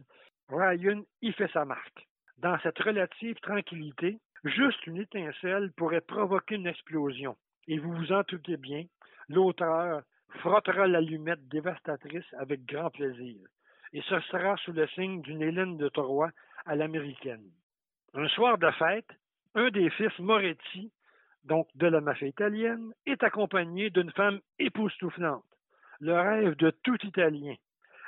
Ryan y fait sa marque. Dans cette relative tranquillité, juste une étincelle pourrait provoquer une explosion. Et vous vous en doutez bien, l'auteur frottera l'allumette dévastatrice avec grand plaisir. Et ce sera sous le signe d'une Hélène de Troyes à l'américaine. Un soir de fête, un des fils Moretti, donc de la mafia italienne, est accompagné d'une femme époustouflante, le rêve de tout Italien.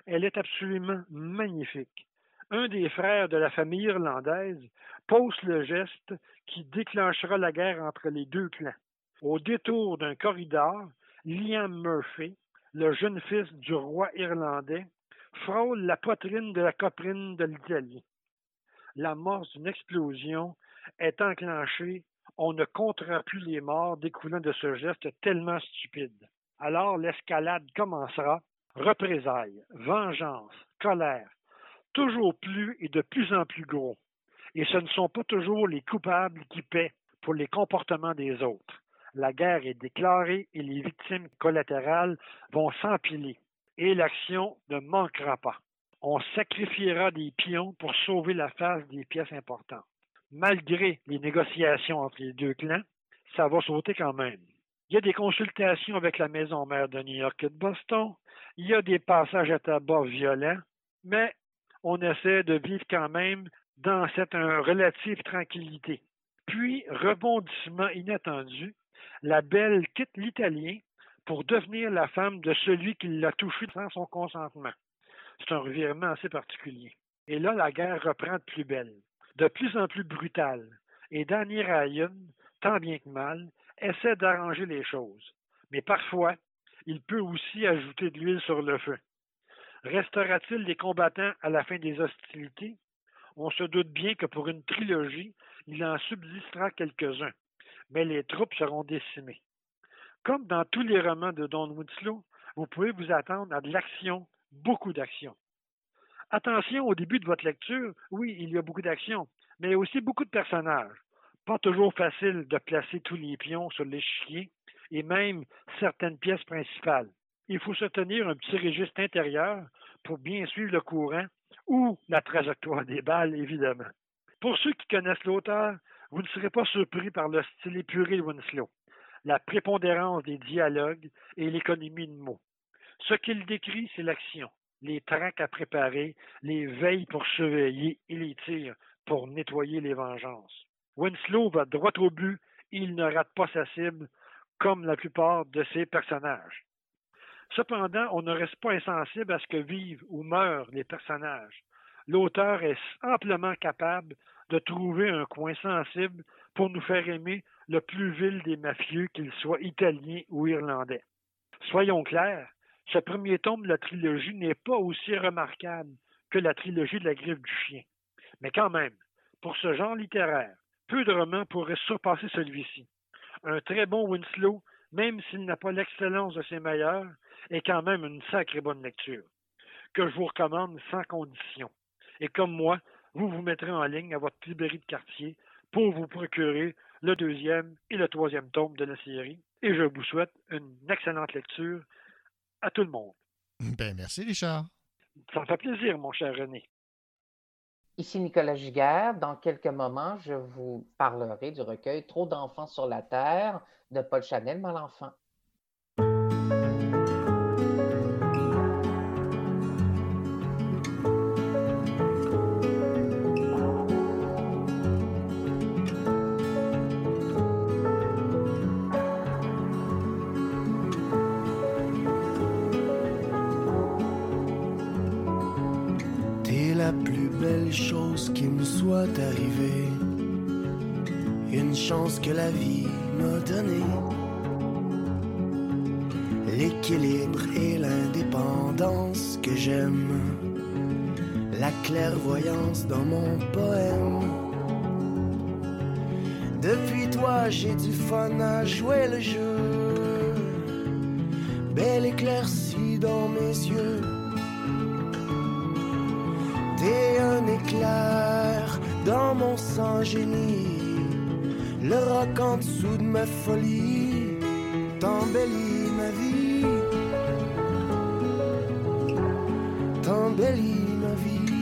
Elle est absolument magnifique un des frères de la famille irlandaise pose le geste qui déclenchera la guerre entre les deux clans. Au détour d'un corridor, Liam Murphy, le jeune fils du roi irlandais, frôle la poitrine de la coprine de l'Italie. L'amorce d'une explosion est enclenchée. On ne comptera plus les morts découlant de ce geste tellement stupide. Alors l'escalade commencera. Représailles, vengeance, colère, toujours plus et de plus en plus gros. Et ce ne sont pas toujours les coupables qui paient pour les comportements des autres. La guerre est déclarée et les victimes collatérales vont s'empiler. Et l'action ne manquera pas. On sacrifiera des pions pour sauver la face des pièces importantes. Malgré les négociations entre les deux clans, ça va sauter quand même. Il y a des consultations avec la maison mère de New York et de Boston. Il y a des passages à tabac violents. Mais on essaie de vivre quand même dans cette relative tranquillité. Puis, rebondissement inattendu, la belle quitte l'Italien pour devenir la femme de celui qui l'a touchée sans son consentement. C'est un revirement assez particulier. Et là, la guerre reprend de plus belle, de plus en plus brutale. Et Danny Ryan, tant bien que mal, essaie d'arranger les choses. Mais parfois, il peut aussi ajouter de l'huile sur le feu. Restera-t-il des combattants à la fin des hostilités? On se doute bien que pour une trilogie, il en subsistera quelques-uns, mais les troupes seront décimées. Comme dans tous les romans de Don Winslow, vous pouvez vous attendre à de l'action, beaucoup d'action. Attention au début de votre lecture, oui, il y a beaucoup d'action, mais aussi beaucoup de personnages. Pas toujours facile de placer tous les pions sur l'échiquier et même certaines pièces principales il faut se tenir un petit registre intérieur pour bien suivre le courant ou la trajectoire des balles, évidemment. Pour ceux qui connaissent l'auteur, vous ne serez pas surpris par le style épuré de Winslow, la prépondérance des dialogues et l'économie de mots. Ce qu'il décrit, c'est l'action, les traques à préparer, les veilles pour surveiller et les tirs pour nettoyer les vengeances. Winslow va droit au but et il ne rate pas sa cible, comme la plupart de ses personnages. Cependant, on ne reste pas insensible à ce que vivent ou meurent les personnages. L'auteur est amplement capable de trouver un coin sensible pour nous faire aimer le plus vil des mafieux, qu'il soit italien ou irlandais. Soyons clairs, ce premier tome de la trilogie n'est pas aussi remarquable que la trilogie de la griffe du chien. Mais quand même, pour ce genre littéraire, peu de romans pourraient surpasser celui-ci. Un très bon Winslow, même s'il n'a pas l'excellence de ses meilleurs, est quand même une sacrée bonne lecture, que je vous recommande sans condition. Et comme moi, vous vous mettrez en ligne à votre librairie de quartier pour vous procurer le deuxième et le troisième tome de la série. Et je vous souhaite une excellente lecture à tout le monde. Ben, merci, Richard. Ça me fait plaisir, mon cher René. Ici Nicolas Giguère. Dans quelques moments, je vous parlerai du recueil Trop d'enfants sur la Terre de Paul Chanel Malenfant. La vie m'a donnée. L'équilibre et l'indépendance que j'aime. La clairvoyance dans mon poème. Depuis toi, j'ai du fun à jouer le jeu. Belle éclaircie dans mes yeux. T'es un éclair dans mon sang génie. Le roc en dessous de ma folie t'embellit ma vie. T'embellit ma vie.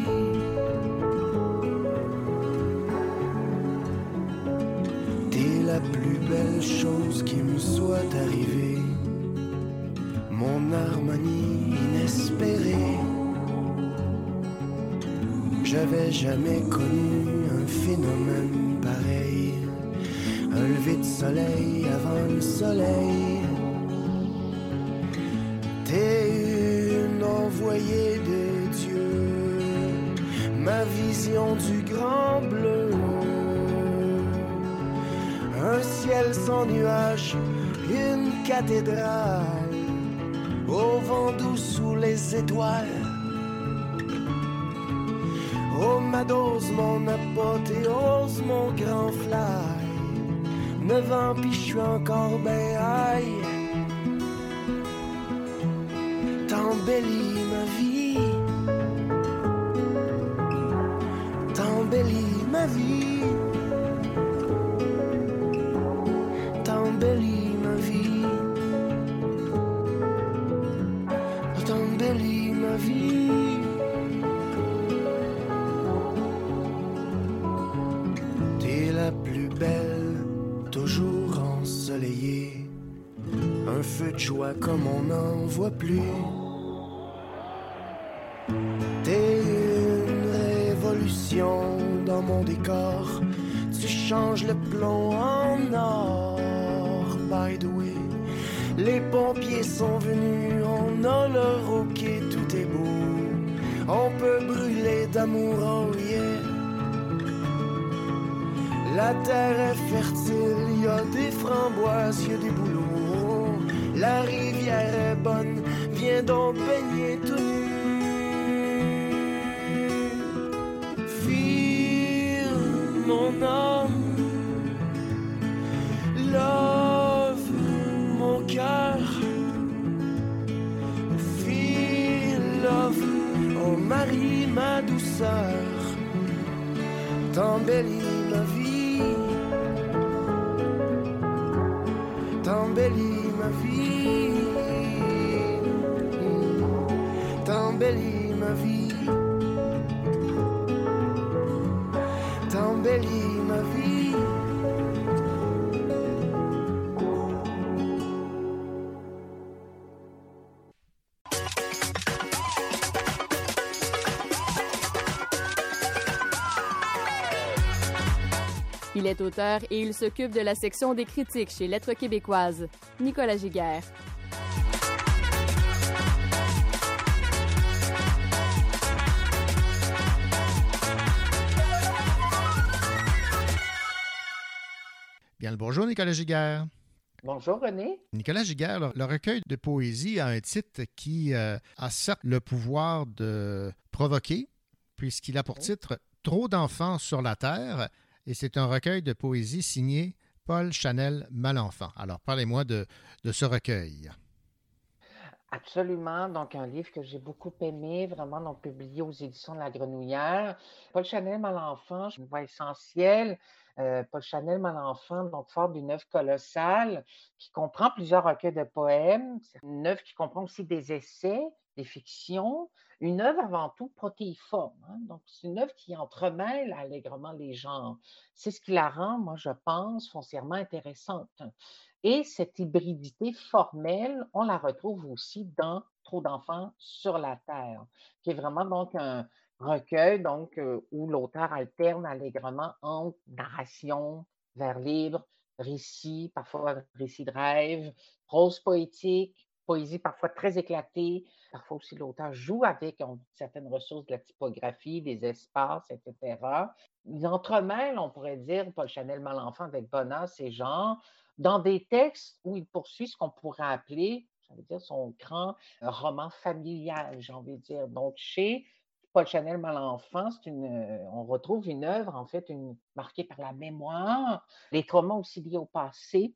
T'es la plus belle chose qui me soit arrivée. Mon harmonie inespérée. J'avais jamais connu un phénomène pareil lever de soleil avant le soleil. T'es une envoyée de Dieu, ma vision du grand bleu. Un ciel sans nuages, une cathédrale, au vent doux sous les étoiles. Oh ma dose, mon apothéose, mon grand flamme. 9 ans, puis je suis encore ben aïe. T'embellis ma vie. Voit plus. T'es une révolution dans mon décor. Tu changes le plomb en or, by the way. Les pompiers sont venus, on a le roquet, tout est beau. On peut brûler d'amour, oh yeah. La terre Il est auteur et il s'occupe de la section des critiques chez Lettres québécoises. Nicolas Giguère. Bien le bonjour, Nicolas Giguère. Bonjour René. Nicolas Giguère, le, le recueil de poésie a un titre qui euh, a certes le pouvoir de provoquer, puisqu'il a pour titre Trop d'enfants sur la Terre, et c'est un recueil de poésie signé Paul Chanel Malenfant. Alors, parlez-moi de, ce recueil. Absolument. Donc, un livre que j'ai beaucoup aimé, vraiment, donc publié aux éditions de La Grenouillère. Paul Chanel Malenfant, je une voix essentielle. Euh, Paul Chanel Malenfant, donc fort d'une œuvre colossale qui comprend plusieurs recueils de poèmes. C'est une œuvre qui comprend aussi des essais, des fictions. Une œuvre avant tout protéiforme. hein. Donc, c'est une œuvre qui entremêle allègrement les genres. C'est ce qui la rend, moi, je pense, foncièrement intéressante. Et cette hybridité formelle, on la retrouve aussi dans Trop d'enfants sur la Terre, qui est vraiment un recueil donc, euh, où l'auteur alterne allègrement entre narration, vers libre, récit, parfois récit de rêve, prose poétique, poésie parfois très éclatée. Parfois aussi l'auteur joue avec certaines ressources de la typographie, des espaces, etc. Ils entremêlent, on pourrait dire, Paul Chanel Malenfant avec Bonnat, ces genres, dans des textes où il poursuit ce qu'on pourrait appeler, veut dire son grand roman familial, j'ai envie de dire. Donc, chez Paul Chanel Malenfant, une, on retrouve une œuvre, en fait, une, marquée par la mémoire, les traumas aussi liés au passé,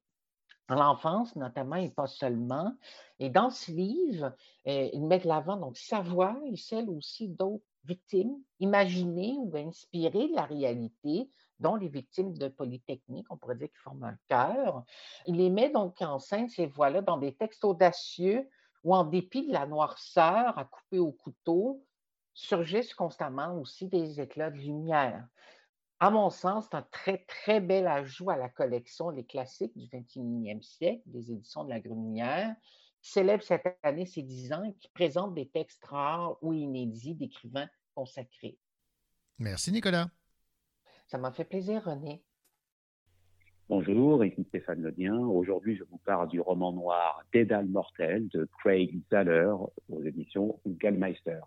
l'enfance notamment, et pas seulement. Et dans ce livre, euh, il met de l'avant donc sa voix et celle aussi d'autres victimes imaginées ou inspirées de la réalité, dont les victimes de Polytechnique, on pourrait dire qu'ils forment un cœur. Il les met donc en scène, ces voix-là, dans des textes audacieux où, en dépit de la noirceur à couper au couteau, surgissent constamment aussi des éclats de lumière. À mon sens, c'est un très, très bel ajout à la collection Les classiques du 21e siècle des éditions de la Grenière, qui célèbre cette année ses 10 ans et qui présente des textes rares ou inédits d'écrivains consacrés. Merci, Nicolas. Ça m'a fait plaisir, René. Bonjour, ici Stéphane Ledien. Aujourd'hui, je vous parle du roman noir Dédale mortel de Craig Zahler aux éditions Gallmeister.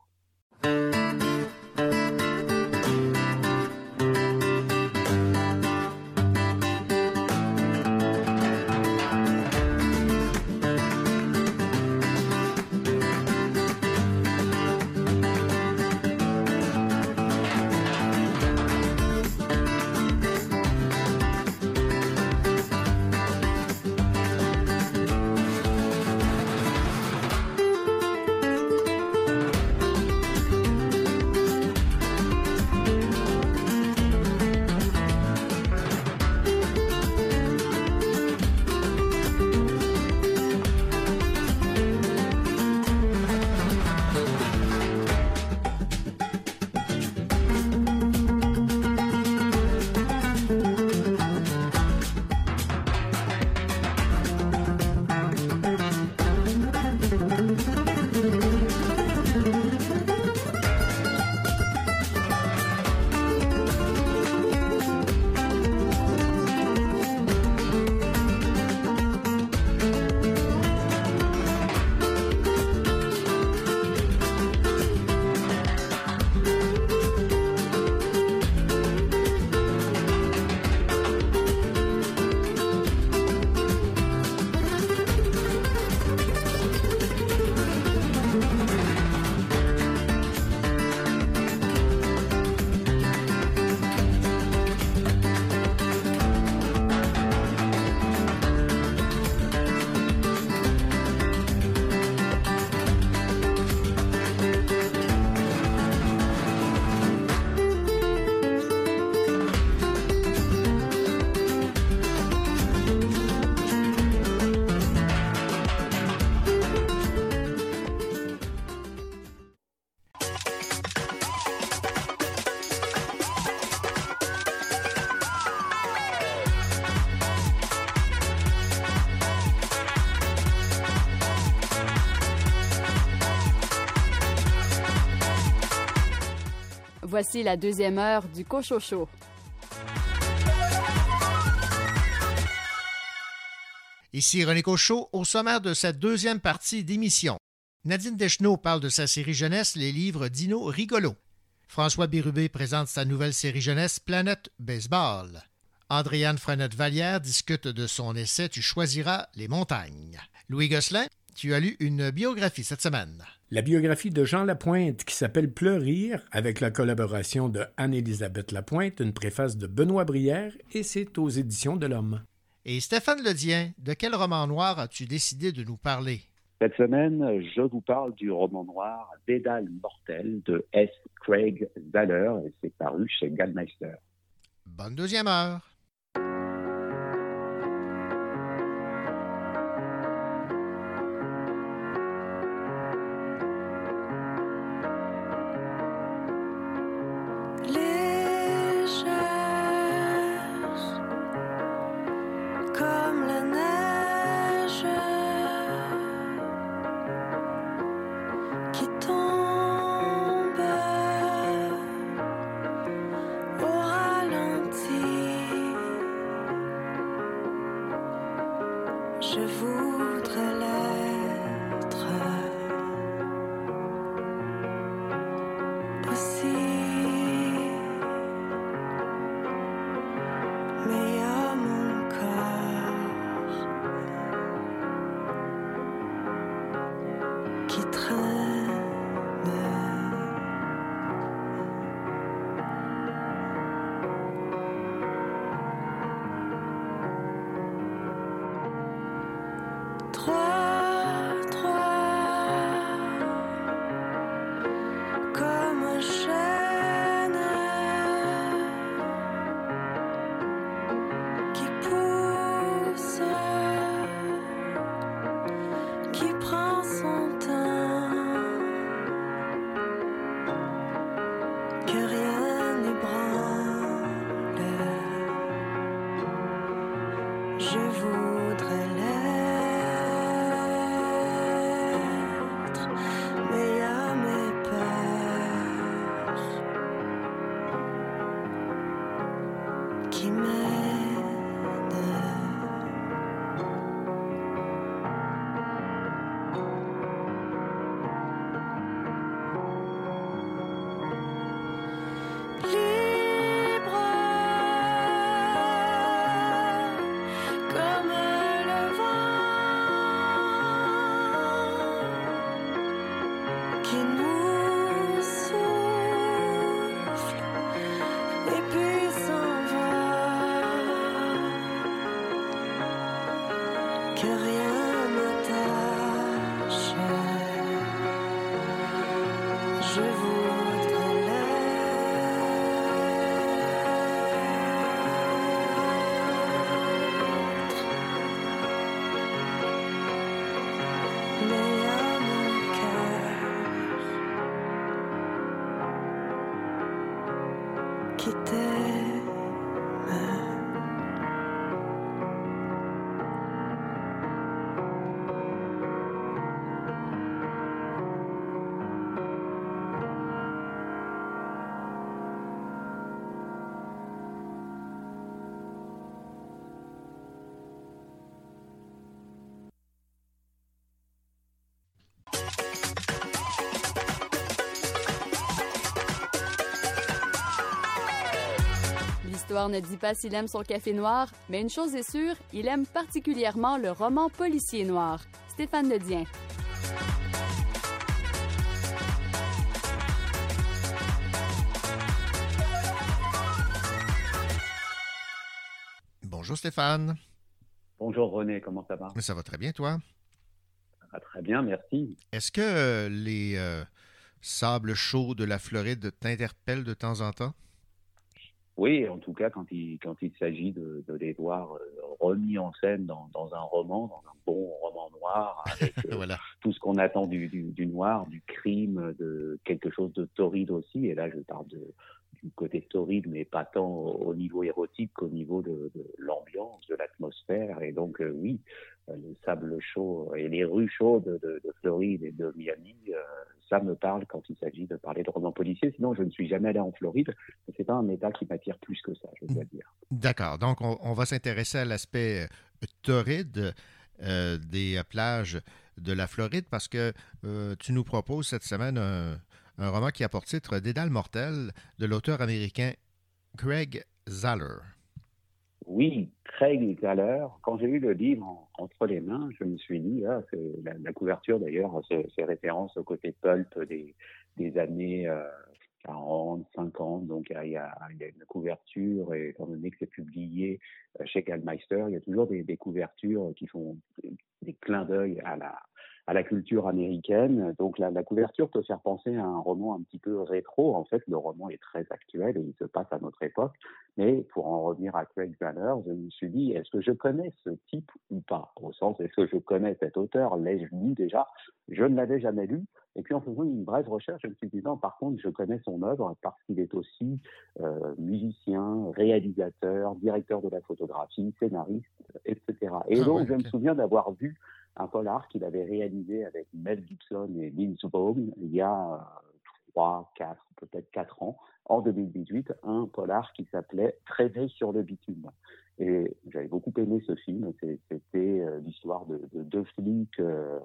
Voici la deuxième heure du Cochocho. Ici René Cochot, au sommaire de cette deuxième partie d'émission. Nadine Deschenaux parle de sa série jeunesse Les livres Dino Rigolo. François Bérubé présente sa nouvelle série jeunesse Planète Baseball. Andréane Frenette-Vallière discute de son essai Tu choisiras les montagnes. Louis Gosselin, tu as lu une biographie cette semaine. La biographie de Jean Lapointe qui s'appelle Pleurir, avec la collaboration de Anne-Élisabeth Lapointe, une préface de Benoît Brière, et c'est aux éditions de l'Homme. Et Stéphane Ledien, de quel roman noir as-tu décidé de nous parler? Cette semaine, je vous parle du roman noir Dédale mortel de S. Craig Zahler et c'est paru chez Gallmeister. Bonne deuxième heure. L'histoire ne dit pas s'il aime son café noir, mais une chose est sûre, il aime particulièrement le roman policier noir. Stéphane Ledien. Bonjour Stéphane. Bonjour René, comment ça va? Ça va très bien, toi? Ça va très bien, merci. Est-ce que euh, les euh, sables chauds de la Floride t'interpellent de temps en temps? Oui, en tout cas, quand il, quand il s'agit de, de les voir euh, remis en scène dans, dans un roman, dans un bon roman noir, avec euh, tout ce qu'on attend du, du, du noir, du crime, de quelque chose de torride aussi. Et là, je parle de, du côté torride, mais pas tant au, au niveau érotique qu'au niveau de, de l'ambiance, de l'atmosphère. Et donc, euh, oui, le sable chaud et les rues chaudes de, de Floride et de Miami, euh, ça me parle quand il s'agit de parler de romans policiers. Sinon, je ne suis jamais allé en Floride. C'est pas un État qui m'attire plus que ça, je dois dire. D'accord. Donc, on, on va s'intéresser à l'aspect euh, torride euh, des plages de la Floride parce que euh, tu nous proposes cette semaine un, un roman qui a pour titre Dédale mortel de l'auteur américain Craig Zahler. Oui, Craig Zahler. Quand j'ai eu le livre en- entre les mains, je me suis dit, ah, la, couverture d'ailleurs, c'est référence au côté pulp des, des années euh, 40, 50. Donc il y, a, une couverture, et étant donné que c'est publié euh, chez Gallmeister, il y a toujours des, des couvertures qui font des, des clins d'œil à la, à la culture américaine. Donc la, la couverture peut faire penser à un roman un petit peu rétro. En fait, le roman est très actuel et il se passe à notre époque. Mais pour en revenir à Craig Banner, je me suis dit, est-ce que je connais ce type ou pas? Au sens, est-ce que je connais cet auteur? L'ai-je lu déjà? Je ne l'avais jamais lu. Et puis en faisant une brève recherche, je me suis dit, non, par contre, je connais son œuvre parce qu'il est aussi euh, musicien, réalisateur, directeur de la photographie, scénariste, etc. Et Ah donc, ouais, je me souviens d'avoir vu un polar qu'il avait réalisé avec Mel Gibson et Linz Baum il y a euh, trois, quatre, peut-être quatre ans, en 2018, un polar qui s'appelait Tréveil sur le bitume. Et j'avais beaucoup aimé ce film. C'était euh, l'histoire de, de deux flics euh,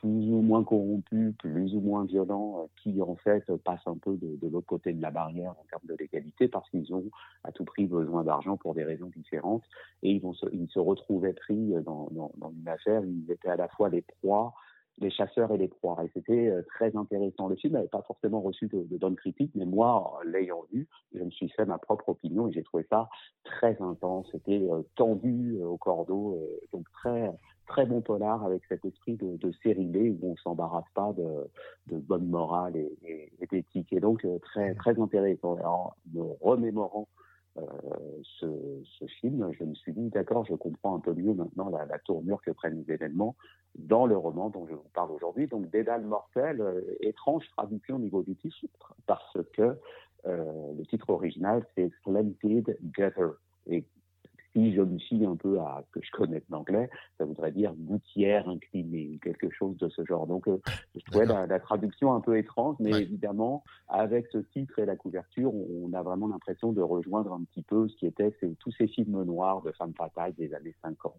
plus ou moins corrompus, plus ou moins violents, euh, qui en fait passent un peu de, l'autre côté de la barrière en termes de légalité parce qu'ils ont à tout prix besoin d'argent pour des raisons différentes. Et ils, vont se, ils se retrouvaient pris dans, dans, dans une affaire. Ils étaient à la fois les proies les chasseurs et les proies. Et c'était euh, très intéressant. Le film n'avait pas forcément reçu de, de bonnes critiques, mais moi, l'ayant vu, je me suis fait ma propre opinion et j'ai trouvé ça très intense. C'était euh, tendu euh, au cordeau, donc très très bon polar avec cet esprit de, de série B où on s'embarrasse pas de, bonne morale et, et, d'éthique. Et donc très très intéressant. En me remémorant ce, ce film, je me suis dit, d'accord, je comprends un peu mieux maintenant la, la tournure que prennent les événements dans le roman dont je vous parle aujourd'hui. Donc, Dédale mortel, euh, étrange traduction au niveau du titre, parce que euh, le titre original, c'est Splendid Gutter. Et si je me fie un peu à ce que je connais de l'anglais, ça voudrait dire gouttière inclinée ou quelque chose de ce genre. Donc, euh, je trouvais la, la traduction un peu étrange, mais évidemment, avec ce titre et la couverture, on, a vraiment l'impression de rejoindre un petit peu ce qui était tous ces films noirs de femmes fatales des années 50.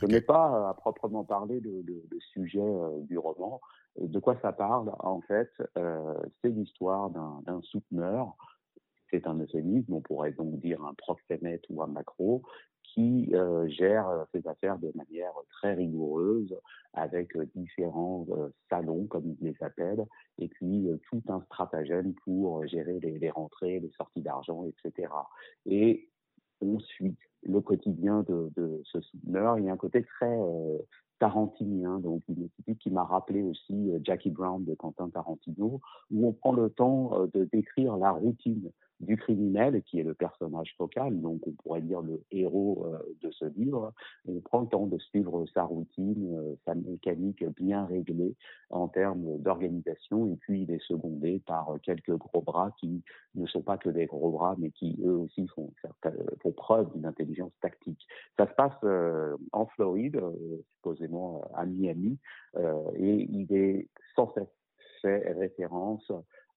Ce n'est pas euh, à proprement parler le, le- le sujet euh, du roman. De quoi ça parle En fait, euh, c'est l'histoire d'un souteneur c'est un euphémisme, on pourrait donc dire un proxénète ou un macro, qui euh, gère euh, ses affaires de manière très rigoureuse, avec euh, différents salons, comme il les appelle, et puis tout un stratagème pour gérer les, rentrées, les sorties d'argent, etc. Et on suit le quotidien de, ce souteneur. Il y a un côté très tarantinien, donc une esthétique qui m'a rappelé aussi euh, Jackie Brown de Quentin Tarantino, où on prend le temps euh, de décrire la routine du criminel, qui est le personnage focal, donc on pourrait dire le héros euh, de ce livre. On prend le temps de suivre sa routine, sa mécanique bien réglée en termes d'organisation, et puis il est secondé par quelques gros bras qui ne sont pas que des gros bras, mais qui eux aussi font, font preuve d'une intelligence tactique. Ça se passe en Floride, euh, à Miami, euh, et il est sans cesse fait référence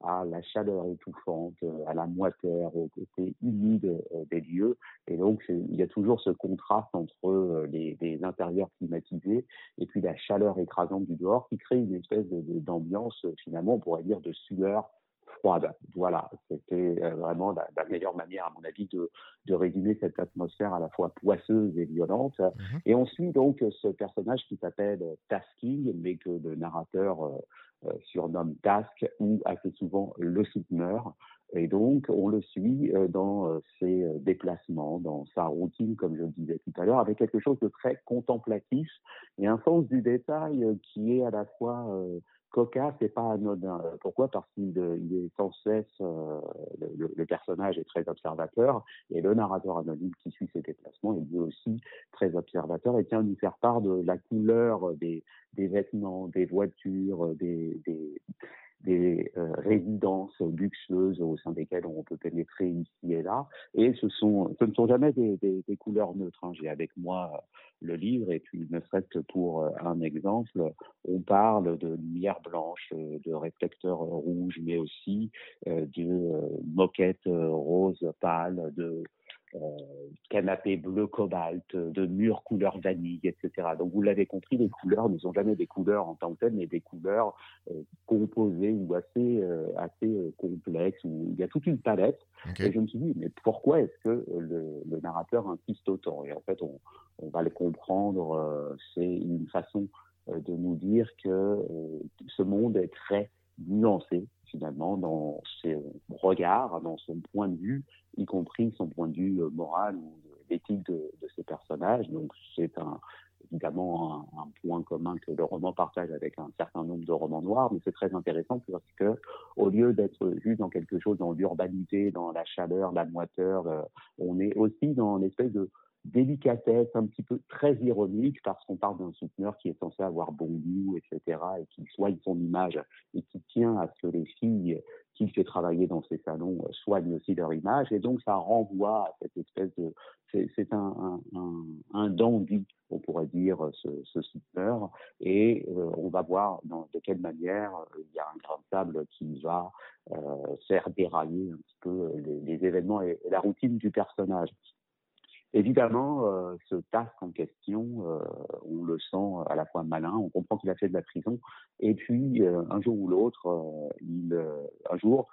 à la chaleur étouffante, à la moiteur, au côté humide euh, des lieux. Et donc, il y a toujours ce contraste entre euh, les, intérieurs climatisés et puis la chaleur écrasante du dehors qui crée une espèce d'ambiance, finalement, on pourrait dire, de sueur froide. Voilà, c'était euh, vraiment la, la meilleure manière, à mon avis, de, de résumer cette atmosphère à la fois poisseuse et violente. Et on suit donc ce personnage qui s'appelle Tasking, mais que le narrateur euh, euh, surnomme Task ou assez souvent le souteneur. Et donc, on le suit euh, dans euh, ses euh, déplacements, dans sa routine, comme je le disais tout à l'heure, avec quelque chose de très contemplatif et un sens du détail euh, qui est à la fois euh, cocasse et pas anodin. Euh, Pourquoi? Parce qu'il euh, il est sans cesse, euh, le, le- personnage est très observateur et le narrateur anonyme qui suit ses déplacements est lui aussi très observateur et tient à nous faire part de la couleur des, des vêtements, des voitures, des, des, des euh, résidences luxueuses au sein desquelles on peut pénétrer ici et là. Et ce, sont, ce ne sont jamais des, des, des couleurs neutres. hein. J'ai avec moi le livre et puis ne serait-ce que pour euh, un exemple, on parle de lumière blanche, euh, de réflecteurs rouges, mais aussi euh, de euh, moquettes euh, roses pâles, de euh, canapé bleu cobalt, de murs couleur vanille, etc. Donc vous l'avez compris, les couleurs ne sont jamais des couleurs en tant que telles, mais des couleurs euh, composées ou assez, euh, assez euh, complexes, où il y a toute une palette. Et je me suis dit, mais pourquoi est-ce que euh, le, le narrateur insiste autant? Et en fait, on, on va le comprendre, euh, c'est une façon euh, de nous dire que euh, ce monde est très nuancé finalement dans ses regards, dans son point de vue, y compris son point de vue euh, moral ou éthique de, de ses personnages. Donc c'est un, évidemment un, point commun que le roman partage avec un certain nombre de romans noirs, mais c'est très intéressant parce que au lieu d'être juste dans quelque chose dans l'urbanité, dans la chaleur, la moiteur, euh, on est aussi dans l'espèce de délicatesse un petit peu très ironique parce qu'on parle d'un souteneur qui est censé avoir bon goût, etc., et qui soigne son image et qui tient à ce que les filles qu'il fait travailler dans ses salons euh, soignent aussi leur image. Et donc, ça renvoie à cette espèce de... C'est un, un, un, dandy, on pourrait dire, ce, ce souteneur. Et euh, on va voir dans, de quelle manière euh, il y a un grain de qui va euh, faire dérailler un petit peu les, les événements et la routine du personnage. Évidemment, euh, ce task en question, euh, on le sent à la fois malin, on comprend qu'il a fait de la prison, et puis euh, un jour ou l'autre, il, un jour,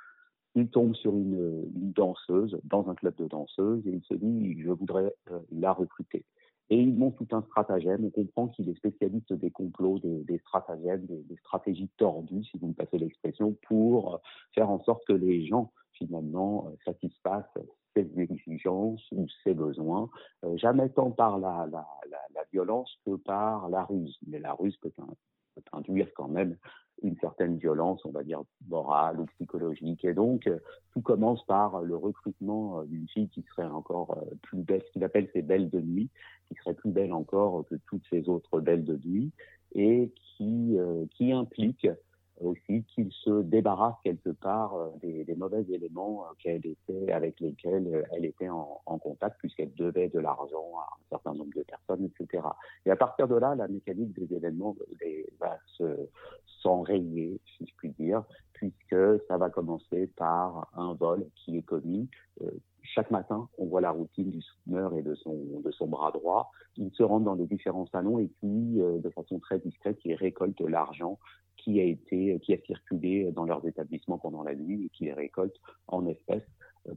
il tombe sur une, danseuse dans un club de danseuses et il se dit je voudrais la recruter. Et il monte tout un stratagème. On comprend qu'il est spécialiste des complots, des, stratagèmes, des, stratégies tordues, si vous me passez l'expression, pour faire en sorte que les gens finalement satisfassent ses exigences ou ses besoins, euh, jamais tant par la, la, la, violence que par la ruse. Mais la ruse peut, peut induire quand même une certaine violence, on va dire morale ou psychologique. Et donc, euh, tout commence par le recrutement euh, d'une fille qui serait encore plus belle, ce qu'il appelle ses belles de nuit, qui serait plus belle encore que toutes ces autres belles de nuit, et qui, qui implique aussi qu'il se débarrasse quelque part euh, des, mauvais éléments euh, qu'elle était, avec lesquels euh, elle était en, contact, puisqu'elle devait de l'argent à un certain nombre de personnes, etc. Et à partir de là, la mécanique des événements va se s'enrayer, si je puis dire, puisque ça va commencer par un vol qui est commis. Chaque matin, on voit la routine du souteneur et de son, de son bras droit. Il se rend dans les différents salons et puis, euh, de façon très discrète, il récolte l'argent qui a été, qui a circulé dans leurs établissements pendant la nuit et qui les récolte en espèces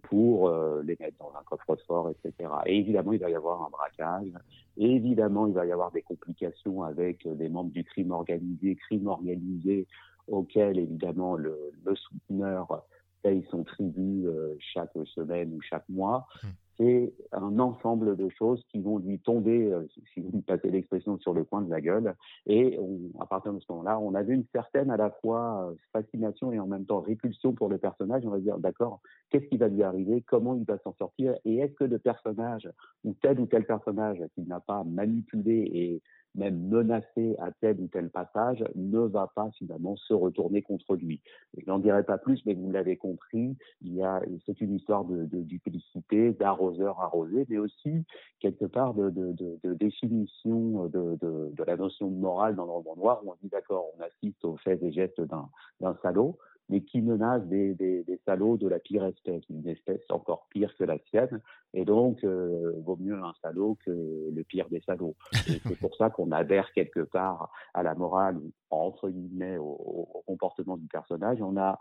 pour euh, les mettre dans un coffre-fort, etc. Et évidemment, il va y avoir un braquage. Évidemment, il va y avoir des complications avec les membres du crime organisé, crime organisé auquel, évidemment, le, le souteneur paye son tribut euh, chaque semaine ou chaque mois. Mmh. C'est un ensemble de choses qui vont lui tomber, euh, si vous me passez l'expression, sur le coin de la gueule. Et on, à partir de ce moment-là, on avait une certaine à la fois euh, fascination et en même temps répulsion pour le personnage. On va dire, d'accord, qu'est-ce qui va lui arriver? Comment il va s'en sortir? Et est-ce que le personnage, ou tel ou tel personnage qu'il n'a pas manipulé et même menacé à tel ou tel passage, ne va pas finalement se retourner contre lui. Je n'en dirai pas plus, mais vous l'avez compris, il y a, c'est une histoire de, de duplicité, d'arroseur arrosé, mais aussi quelque part de, de, de, définition de, la notion de morale dans le roman noir, où on dit d'accord, on assiste aux faits et gestes d'un, d'un salaud, mais qui menace des, salauds de la pire espèce, une espèce encore pire que la sienne. Et donc, euh, vaut mieux un salaud que le pire des salauds. C'est pour ça qu'on adhère quelque part à la morale, entre guillemets, au, au comportement du personnage. On a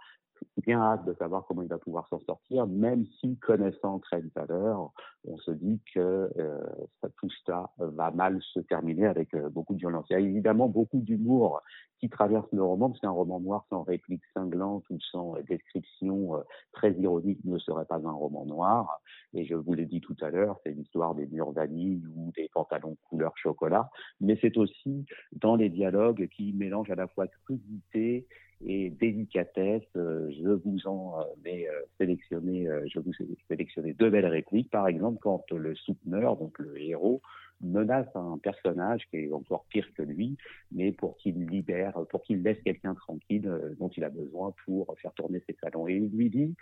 bien hâte de savoir comment il va pouvoir s'en sortir, même si, connaissant à l'heure, on se dit que euh, tout ça va mal se terminer avec euh, beaucoup de violence. Il y a évidemment beaucoup d'humour qui traverse le roman, parce qu'un roman noir sans réplique cinglante ou sans description euh, très ironique ne serait pas un roman noir. Et je vous l'ai dit tout à l'heure, c'est l'histoire des murs vanille ou des pantalons couleur chocolat, mais c'est aussi dans les dialogues qui mélangent à la fois crudité et délicatesse. Euh, je vous en ai sélectionné, je vous ai deux belles répliques. Par exemple, quand le souteneur, donc le héros, menace un personnage qui est encore pire que lui, mais pour qu'il libère, pour qu'il laisse quelqu'un tranquille euh, dont il a besoin pour faire tourner ses salons. Et il lui dit,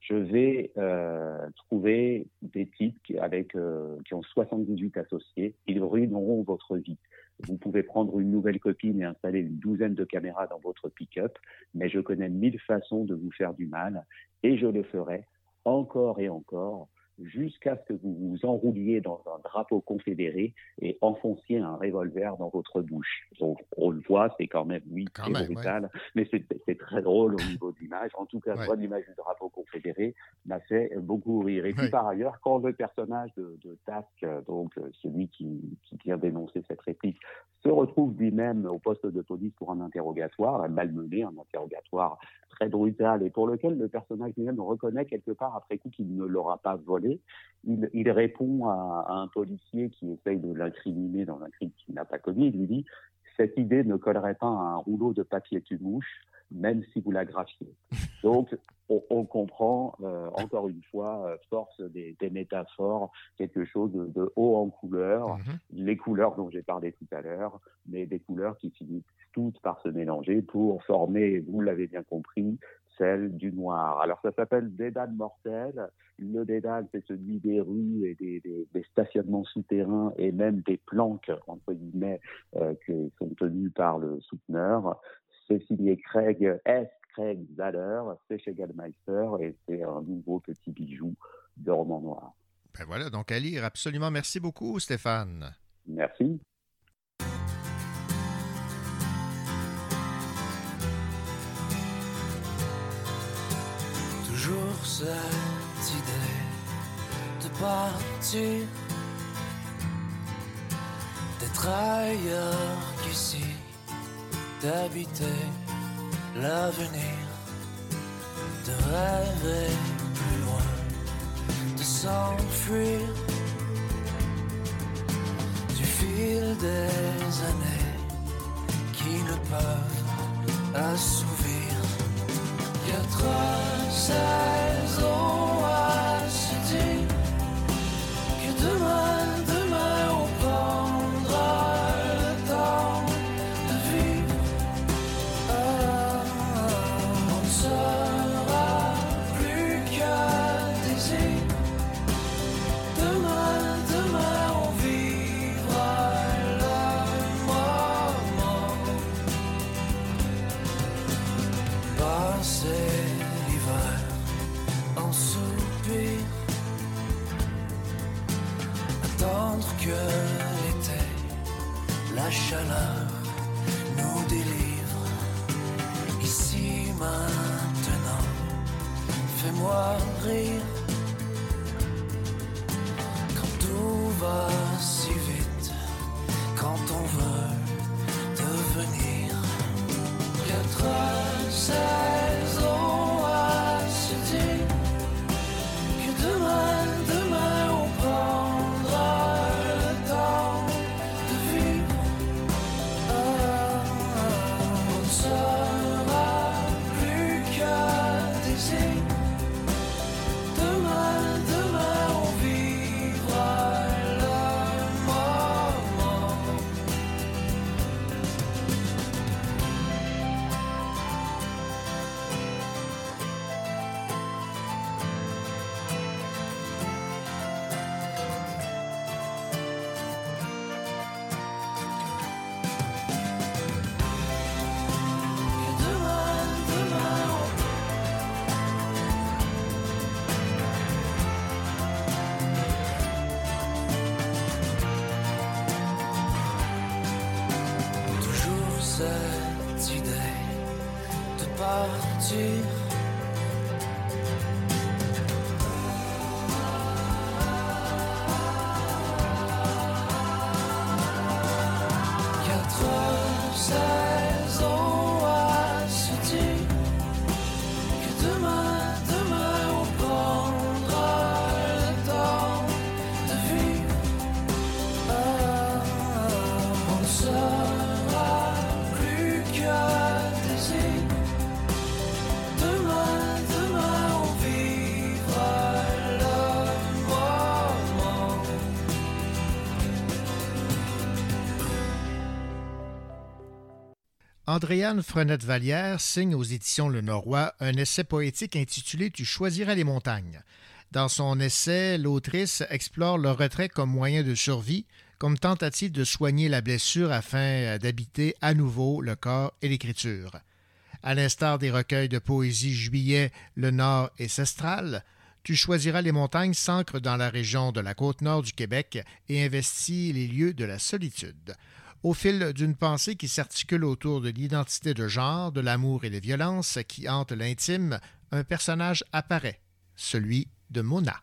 je vais euh, trouver des types avec, euh, qui ont 78 associés, ils ruineront votre vie. Vous pouvez prendre une nouvelle copine et installer une douzaine de caméras dans votre pick-up, mais je connais mille façons de vous faire du mal et je le ferai encore et encore jusqu'à ce que vous vous enrouliez dans un drapeau confédéré et enfonciez un revolver dans votre bouche. Donc, on le voit, c'est quand même, oui, même, brutal, mais c'est c'est très drôle au niveau de l'image. En tout cas, Ouais. l'image du drapeau confédéré m'a fait beaucoup rire. Et puis, Ouais. par ailleurs, quand le personnage de, de Task, donc euh, celui qui, qui vient dénoncer cette réplique, se retrouve lui-même au poste de police pour un interrogatoire, malmené, un interrogatoire très brutal et pour lequel le personnage lui-même reconnaît quelque part après coup qu'il ne l'aura pas volé. Il, il répond à, à un policier qui essaye de l'incriminer dans un crime qu'il n'a pas commis. Il lui dit cette idée ne collerait pas à un rouleau de papier tue-mouche, même si vous la graffiez. Donc, on, on comprend, euh, encore une fois, euh, force des, des métaphores, quelque chose de, de haut en couleur, les couleurs dont j'ai parlé tout à l'heure, mais des couleurs qui finissent toutes par se mélanger pour former, vous l'avez bien compris, celle du noir. Alors ça s'appelle Dédale mortel. Le dédale, c'est celui des rues et des, des- des stationnements souterrains et même des planques, entre guillemets, euh, qui sont tenues par le souteneur. C'est signé Craig S. Craig Zaller, c'est chez Gallmeister et c'est un nouveau petit bijou de roman noir. Ben voilà, donc à lire absolument. Merci beaucoup, Stéphane. Merci. Toujours cette idée de partir, d'être ailleurs qu'ici, d'habiter l'avenir, de rêver plus loin, de s'enfuir du fil des années qui ne peuvent assouvir Quatre saisons Que l'été, la chaleur nous délivre. Ici maintenant, fais-moi rire. Quand tout va si vite, quand on veut devenir. Quatre saisons Andréane Frenette-Vallière signe aux éditions Le Norrois un essai poétique intitulé Tu choisiras les montagnes. Dans son essai, l'autrice explore le retrait comme moyen de survie, comme tentative de soigner la blessure afin d'habiter à nouveau le corps et l'écriture. À l'instar des recueils de poésie Juillet, Le Nord et Cestral, Tu choisiras les montagnes s'ancre dans la région de la côte nord du Québec et investit les lieux de la solitude. Au fil d'une pensée qui s'articule autour de l'identité de genre, de l'amour et des violences qui hantent l'intime, un personnage apparaît, celui de Mona.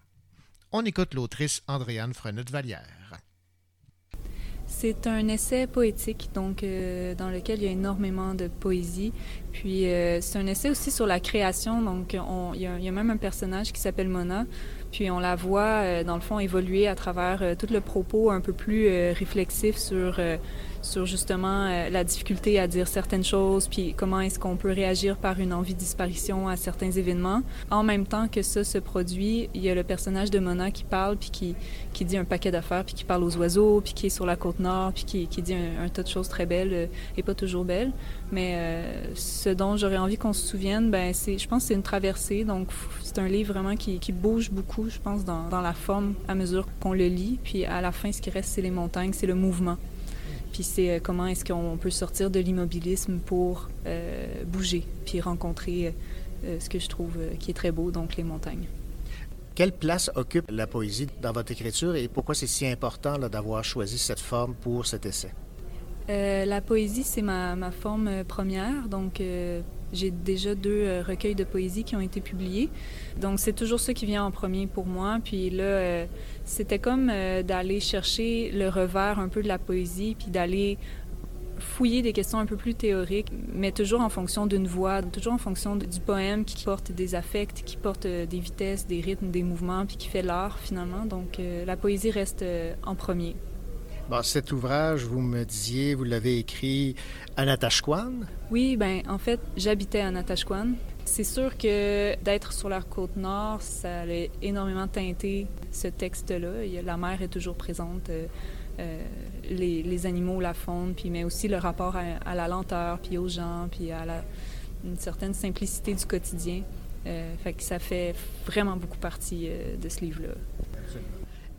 On écoute l'autrice Andréane Frenette-Vallière. C'est un essai poétique, donc euh, dans lequel il y a énormément de poésie. Puis euh, c'est un essai aussi sur la création, donc il y a même un personnage qui s'appelle Mona. Puis on la voit, euh, dans le fond, évoluer à travers euh, tout le propos un peu plus euh, réflexif sur, sur justement euh, la difficulté à dire certaines choses, puis comment est-ce qu'on peut réagir par une envie de disparition à certains événements. En même temps que ça se produit, il y a le personnage de Mona qui parle, puis qui, qui dit un paquet d'affaires, puis qui parle aux oiseaux, puis qui est sur la côte nord, puis qui, qui dit un, tas de choses très belles euh, et pas toujours belles. Mais euh, ce dont j'aurais envie qu'on se souvienne, ben c'est, je pense que c'est une traversée. Donc c'est un livre vraiment qui, qui bouge beaucoup, je pense, dans la forme à mesure qu'on le lit. Puis à la fin, ce qui reste, c'est les montagnes, c'est le mouvement. Puis c'est euh, comment est-ce qu'on peut sortir de l'immobilisme pour euh, bouger, puis rencontrer euh, ce que je trouve qui est très beau, donc les montagnes. Quelle place occupe la poésie dans votre écriture et pourquoi c'est si important d'avoir choisi cette forme pour cet essai? Euh, la poésie, c'est ma, ma forme première. Donc, euh, j'ai déjà deux euh, recueils de poésie qui ont été publiés. Donc, c'est toujours ça qui vient en premier pour moi. Puis là, euh, c'était comme euh, d'aller chercher le revers un peu de la poésie, puis d'aller fouiller des questions un peu plus théoriques, mais toujours en fonction d'une voix, toujours en fonction du poème qui porte des affects, qui porte des vitesses, des rythmes, des mouvements, puis qui fait l'art finalement. Donc, la poésie reste en premier. Bon, cet ouvrage, vous me disiez, vous l'avez écrit à Natashquan? Oui, ben en fait, j'habitais à Natashquan. C'est sûr que d'être sur la côte nord, ça a énormément teinté ce texte-là. La mer est toujours présente, euh, euh, les, animaux, la faune, puis mais aussi le rapport à, la lenteur, puis aux gens, puis à une certaine simplicité du quotidien. Euh, ça fait vraiment beaucoup partie euh, de ce livre-là.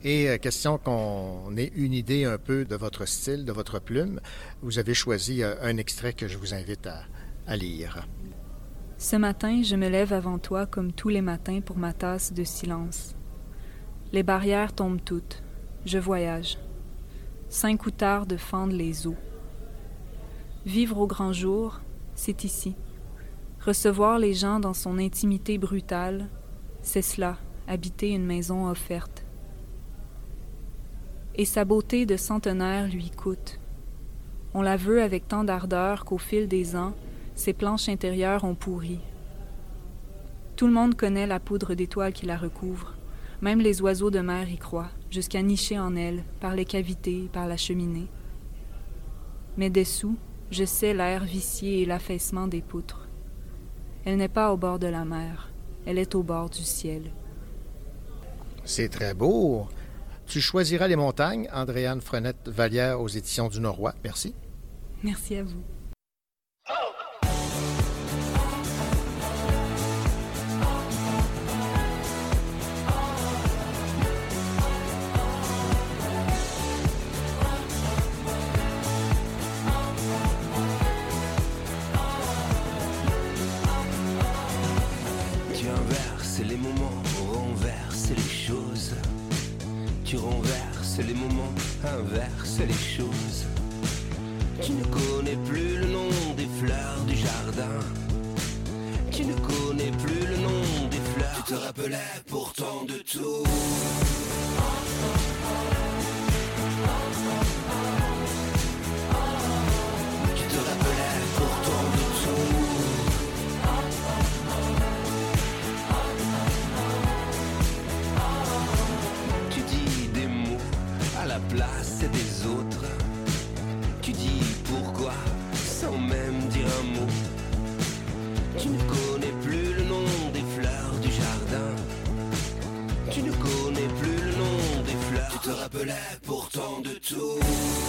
Et euh, question qu'on ait une idée un peu de votre style, de votre plume, vous avez choisi euh, un extrait que je vous invite à, lire. Ce matin, je me lève avant toi comme tous les matins pour ma tasse de silence. Les barrières tombent toutes. Je voyage. Cinq outardes fendent les eaux. Vivre au grand jour, c'est ici. Recevoir les gens dans son intimité brutale, c'est cela, habiter une maison offerte. Et sa beauté de centenaire lui coûte. On la veut avec tant d'ardeur qu'au fil des ans, ses planches intérieures ont pourri. Tout le monde connaît la poudre d'étoiles qui la recouvre. Même les oiseaux de mer y croient, jusqu'à nicher en elle, par les cavités, par la cheminée. Mais dessous, je sais l'air vicié et l'affaissement des poutres. Elle n'est pas au bord de la mer, elle est au bord du ciel. C'est très beau. Tu choisiras les montagnes, Andréane Frenette-Vallière aux éditions du Norrois. Merci. Merci à vous. Tu renverses les moments, inverses les choses. Tu ne connais plus le nom des fleurs du jardin. Tu ne connais plus le nom des fleurs. Tu te rappelais pourtant de tout. Pourtant de tout.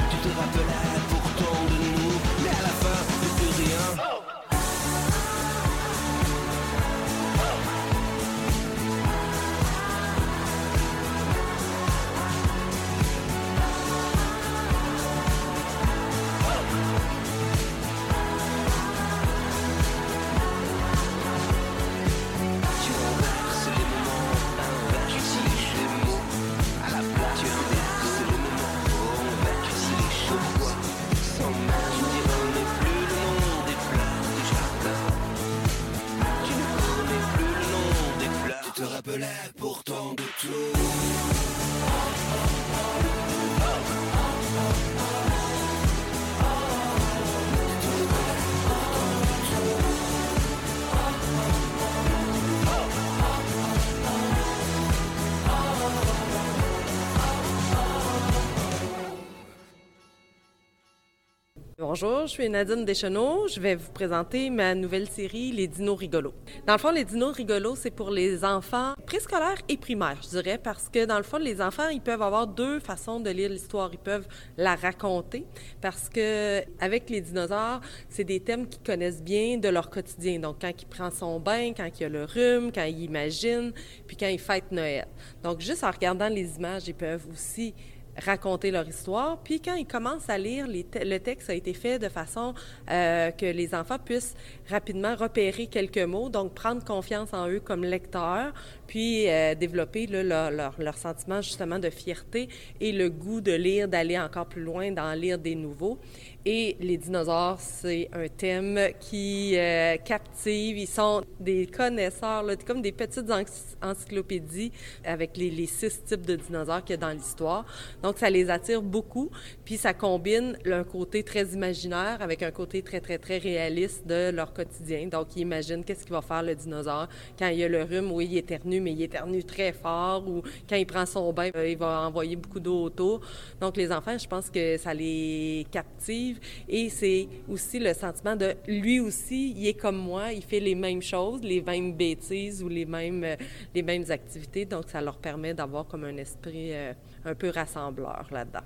Bonjour, je suis Nadine Deschenaux. Je vais vous présenter ma nouvelle série Les Dinos rigolos. Dans le fond, les Dinos rigolos, c'est pour les enfants préscolaires et primaires, je dirais, parce que dans le fond, les enfants, ils peuvent avoir deux façons de lire l'histoire. Ils peuvent la raconter, parce que avec les dinosaures, c'est des thèmes qu'ils connaissent bien de leur quotidien. Donc, quand il prend son bain, quand il a le rhume, quand il imagine, puis quand il fête Noël. Donc, juste en regardant les images, ils peuvent aussi raconter leur histoire. Puis quand ils commencent à lire, le texte a été fait de façon euh, que les enfants puissent rapidement repérer quelques mots, donc prendre confiance en eux comme lecteurs, puis euh, développer leur, sentiment justement de fierté et le goût de lire, d'aller encore plus loin, d'en lire des nouveaux. Et les dinosaures, c'est un thème qui euh, captive. Ils sont des connaisseurs, là, comme des petites ency- encyclopédies avec les, six types de dinosaures qu'il y a dans l'histoire. Donc, ça les attire beaucoup. Puis, ça combine un côté très imaginaire avec un côté très, très, très réaliste de leur quotidien. Donc, ils imaginent qu'est-ce qu'il va faire le dinosaure quand il a le rhume. Oui, il éternue, mais il éternue très fort. Ou quand il prend son bain, euh, il va envoyer beaucoup d'eau autour. Donc, les enfants, je pense que ça les captive. Et c'est aussi le sentiment de lui aussi, il est comme moi, il fait les mêmes choses, les mêmes bêtises ou les mêmes, euh, les mêmes activités. Donc, ça leur permet d'avoir comme un esprit euh, un peu rassembleur là-dedans.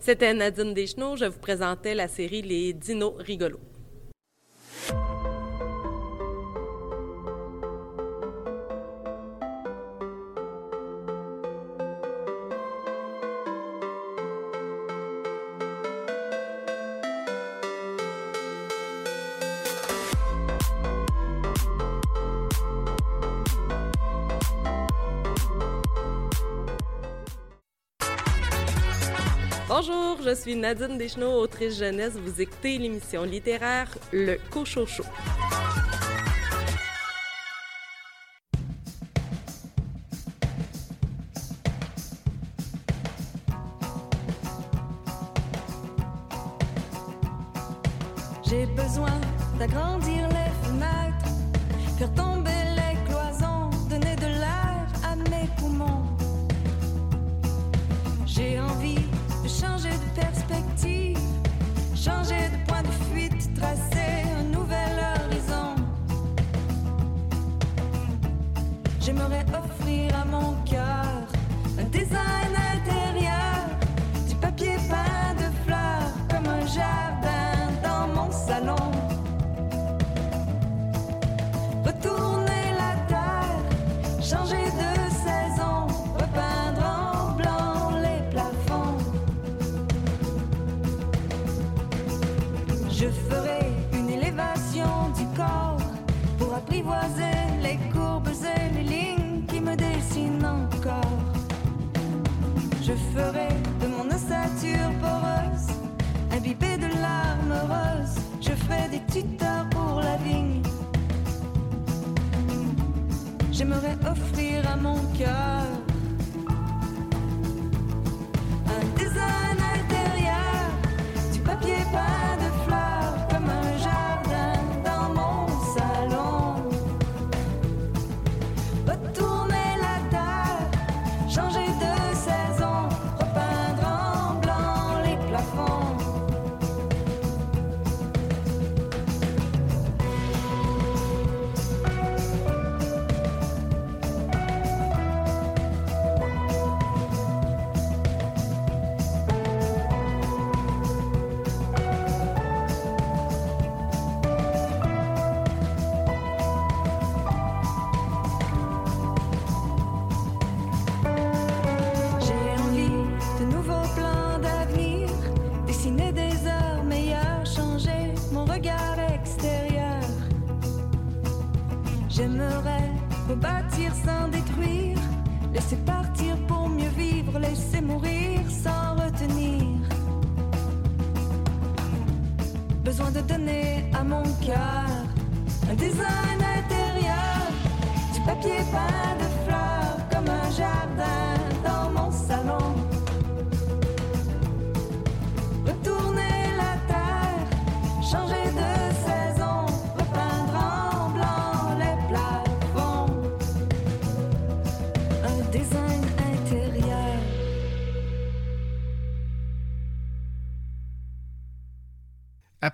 C'était Nadine Deschenaux. Je vous présentais la série Les Dinos rigolos. you Bonjour, je suis Nadine Deschenaux, autrice jeunesse. Vous écoutez l'émission littéraire Le Cochocho.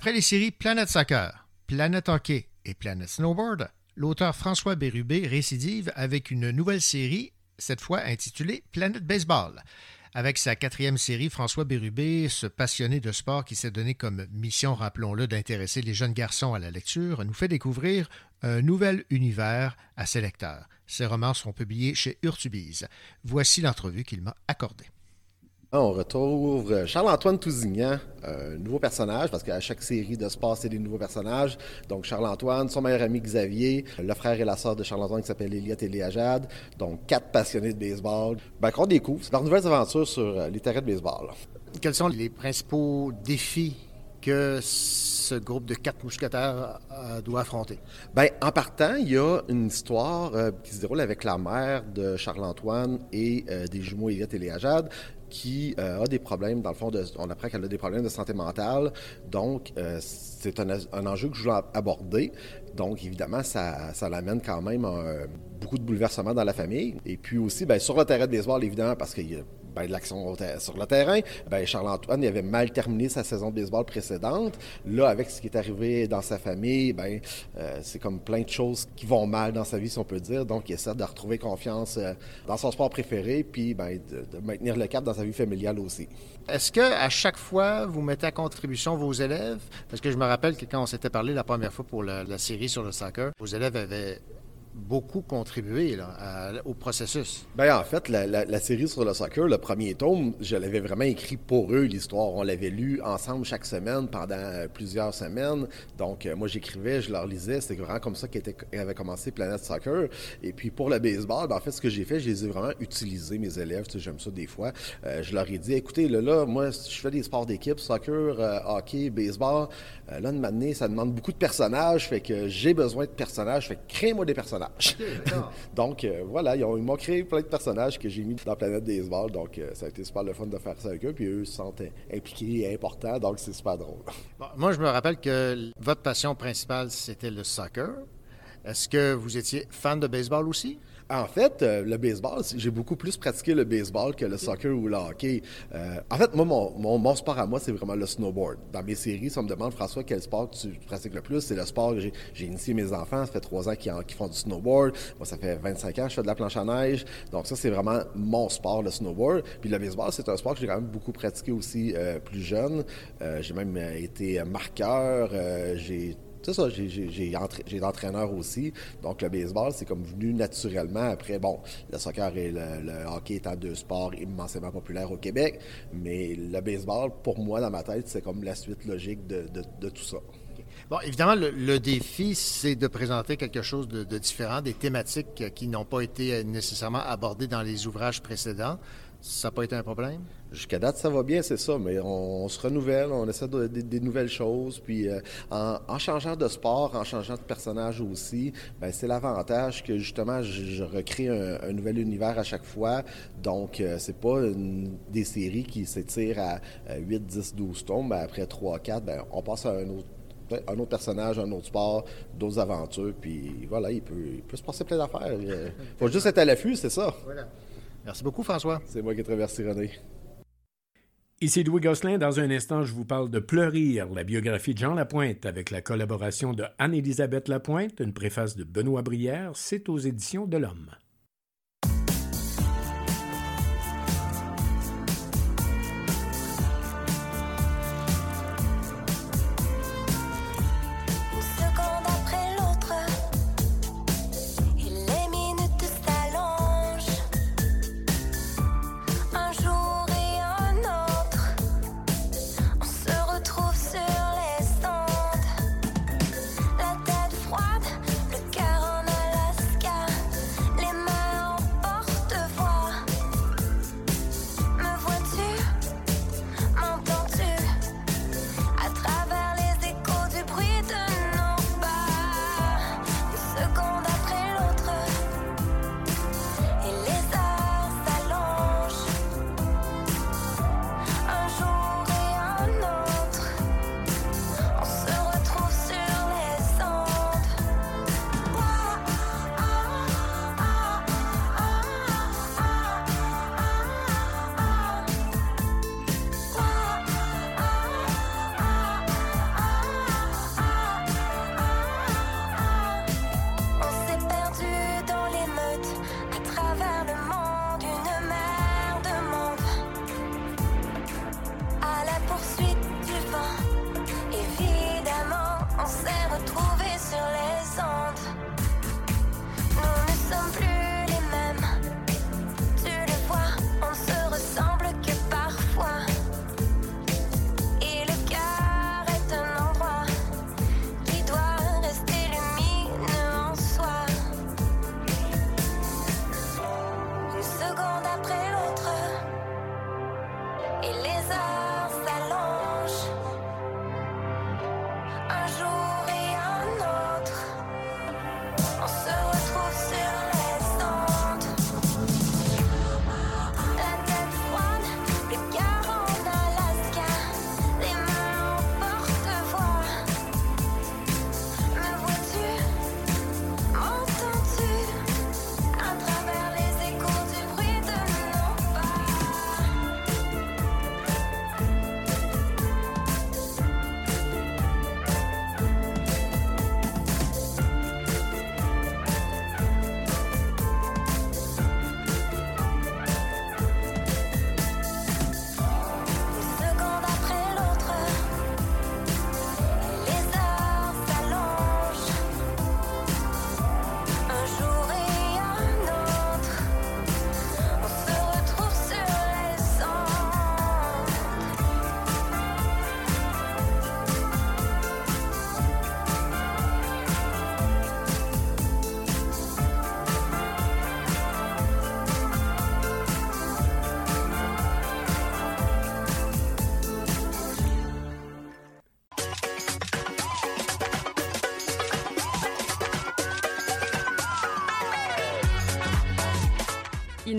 Après les séries Planète Soccer, Planète Hockey et Planète Snowboard, l'auteur François Bérubé récidive avec une nouvelle série, cette fois intitulée Planète Baseball. Avec sa quatrième série, François Bérubé, ce passionné de sport qui s'est donné comme mission, rappelons-le, d'intéresser les jeunes garçons à la lecture, nous fait découvrir un nouvel univers à ses lecteurs. Ses romans seront publiés chez Urtubise. Voici l'entrevue qu'il m'a accordée. On retrouve Charles-Antoine Tousignan, un nouveau personnage, parce qu'à chaque série de sport, c'est des nouveaux personnages. Donc Charles-Antoine, son meilleur ami Xavier, le frère et la sœur de Charles-Antoine qui s'appelle Eliott et Léa Jade. Donc quatre passionnés de baseball. Ben, qu'on découvre, c'est leurs nouvelles aventures sur euh, les terrains de baseball. Quels sont les principaux défis que ce groupe de quatre mousquetaires euh, doit affronter? Ben, en partant, il y a une histoire euh, qui se déroule avec la mère de Charles-Antoine et euh, des jumeaux Eliott et Léa Jade qui euh, a des problèmes, dans le fond, on apprend qu'elle a des problèmes de santé mentale. Donc, euh, c'est un, un enjeu que je voulais aborder. Donc, évidemment, ça, ça l'amène quand même à beaucoup de bouleversements dans la famille. Et puis aussi, ben, sur le terrain de baseball, évidemment, parce qu'il y a ben, de l'action sur le terrain. Ben, Charles-Antoine, il avait mal terminé sa saison de baseball précédente. Là, avec ce qui est arrivé dans sa famille, ben, euh, c'est comme plein de choses qui vont mal dans sa vie, si on peut dire. Donc, il essaie de retrouver confiance euh, dans son sport préféré, puis ben, de, de maintenir le cap dans sa vie familiale aussi. Est-ce que à chaque fois, vous mettez à contribution vos élèves? Parce que je me rappelle que quand on s'était parlé la première fois pour la, la série sur le soccer, vos élèves avaient beaucoup contribué au processus. Ben, en fait, la, série sur le soccer, le premier tome, je l'avais vraiment écrit pour eux, l'histoire. On l'avait lu ensemble chaque semaine pendant euh, plusieurs semaines. Donc, euh, moi, j'écrivais, je leur lisais. C'était vraiment comme ça qu'avait commencé Planète Soccer. Et puis, pour le baseball, ben, en fait, ce que j'ai fait, je les ai vraiment utilisés, mes élèves. Tu sais, j'aime ça des fois. Euh, je leur ai dit, écoutez, là, moi, je fais des sports d'équipe, soccer, hockey, baseball. Là, de m'amener, ça demande beaucoup de personnages. Fait que j'ai besoin de personnages. Fait que crée-moi des personnages. donc, euh, voilà, ils ont- ils m'ont créé plein de personnages que j'ai mis dans Planète Baseball. Donc, euh, ça a été super le fun de faire ça avec eux. Puis eux se sentent impliqués et importants. Donc, c'est super drôle. Bon, moi, je me rappelle que votre passion principale, c'était le soccer. Est-ce que vous étiez fan de baseball aussi? En fait, euh, le baseball, j'ai beaucoup plus pratiqué le baseball que le soccer ou le hockey. Euh, en fait, moi, mon, sport à moi, c'est vraiment le snowboard. Dans mes séries, si on me demande, François, quel sport tu pratiques le plus, c'est le sport que j'ai, initié mes enfants. Ça fait trois ans qu'ils, font du snowboard. Moi, ça fait 25 ans que je fais de la planche à neige. Donc ça, c'est vraiment mon sport, le snowboard. Puis le baseball, c'est un sport que j'ai quand même beaucoup pratiqué aussi euh, plus jeune. J'ai même été marqueur. j'ai c'est ça, j'ai- entra- j'ai été entraîneur aussi. Donc, le baseball, c'est comme venu naturellement. Après, bon, le soccer et le, hockey étant deux sports immensément populaires au Québec. Mais le baseball, pour moi, dans ma tête, c'est comme la suite logique de, tout ça. Bon, évidemment, le, défi, c'est de présenter quelque chose de, différent, des thématiques qui n'ont pas été euh, nécessairement abordées dans les ouvrages précédents. Ça n'a pas été un problème? Jusqu'à date, ça va bien, c'est ça, mais on, on se renouvelle, on essaie de- de- des nouvelles choses, puis euh, en, en changeant de sport, en changeant de personnage aussi, ben, c'est l'avantage que justement, je, je recrée un, un nouvel univers à chaque fois, donc euh, c'est pas une- des séries qui s'étirent à, euh, 8, 10, 12 tomes, ben, après 3, 4, ben, on passe à un autre un autre personnage, un autre sport, d'autres aventures, puis voilà, il peut, il peut se passer plein d'affaires. Il faut juste être à l'affût, c'est ça. Voilà. Merci beaucoup, François. C'est moi qui te remercie, René. Ici Louis Gosselin. Dans un instant, je vous parle de Pleurir, la biographie de Jean Lapointe, avec la collaboration de Anne-Élisabeth Lapointe, une préface de Benoît Brière. C'est aux éditions de l'Homme.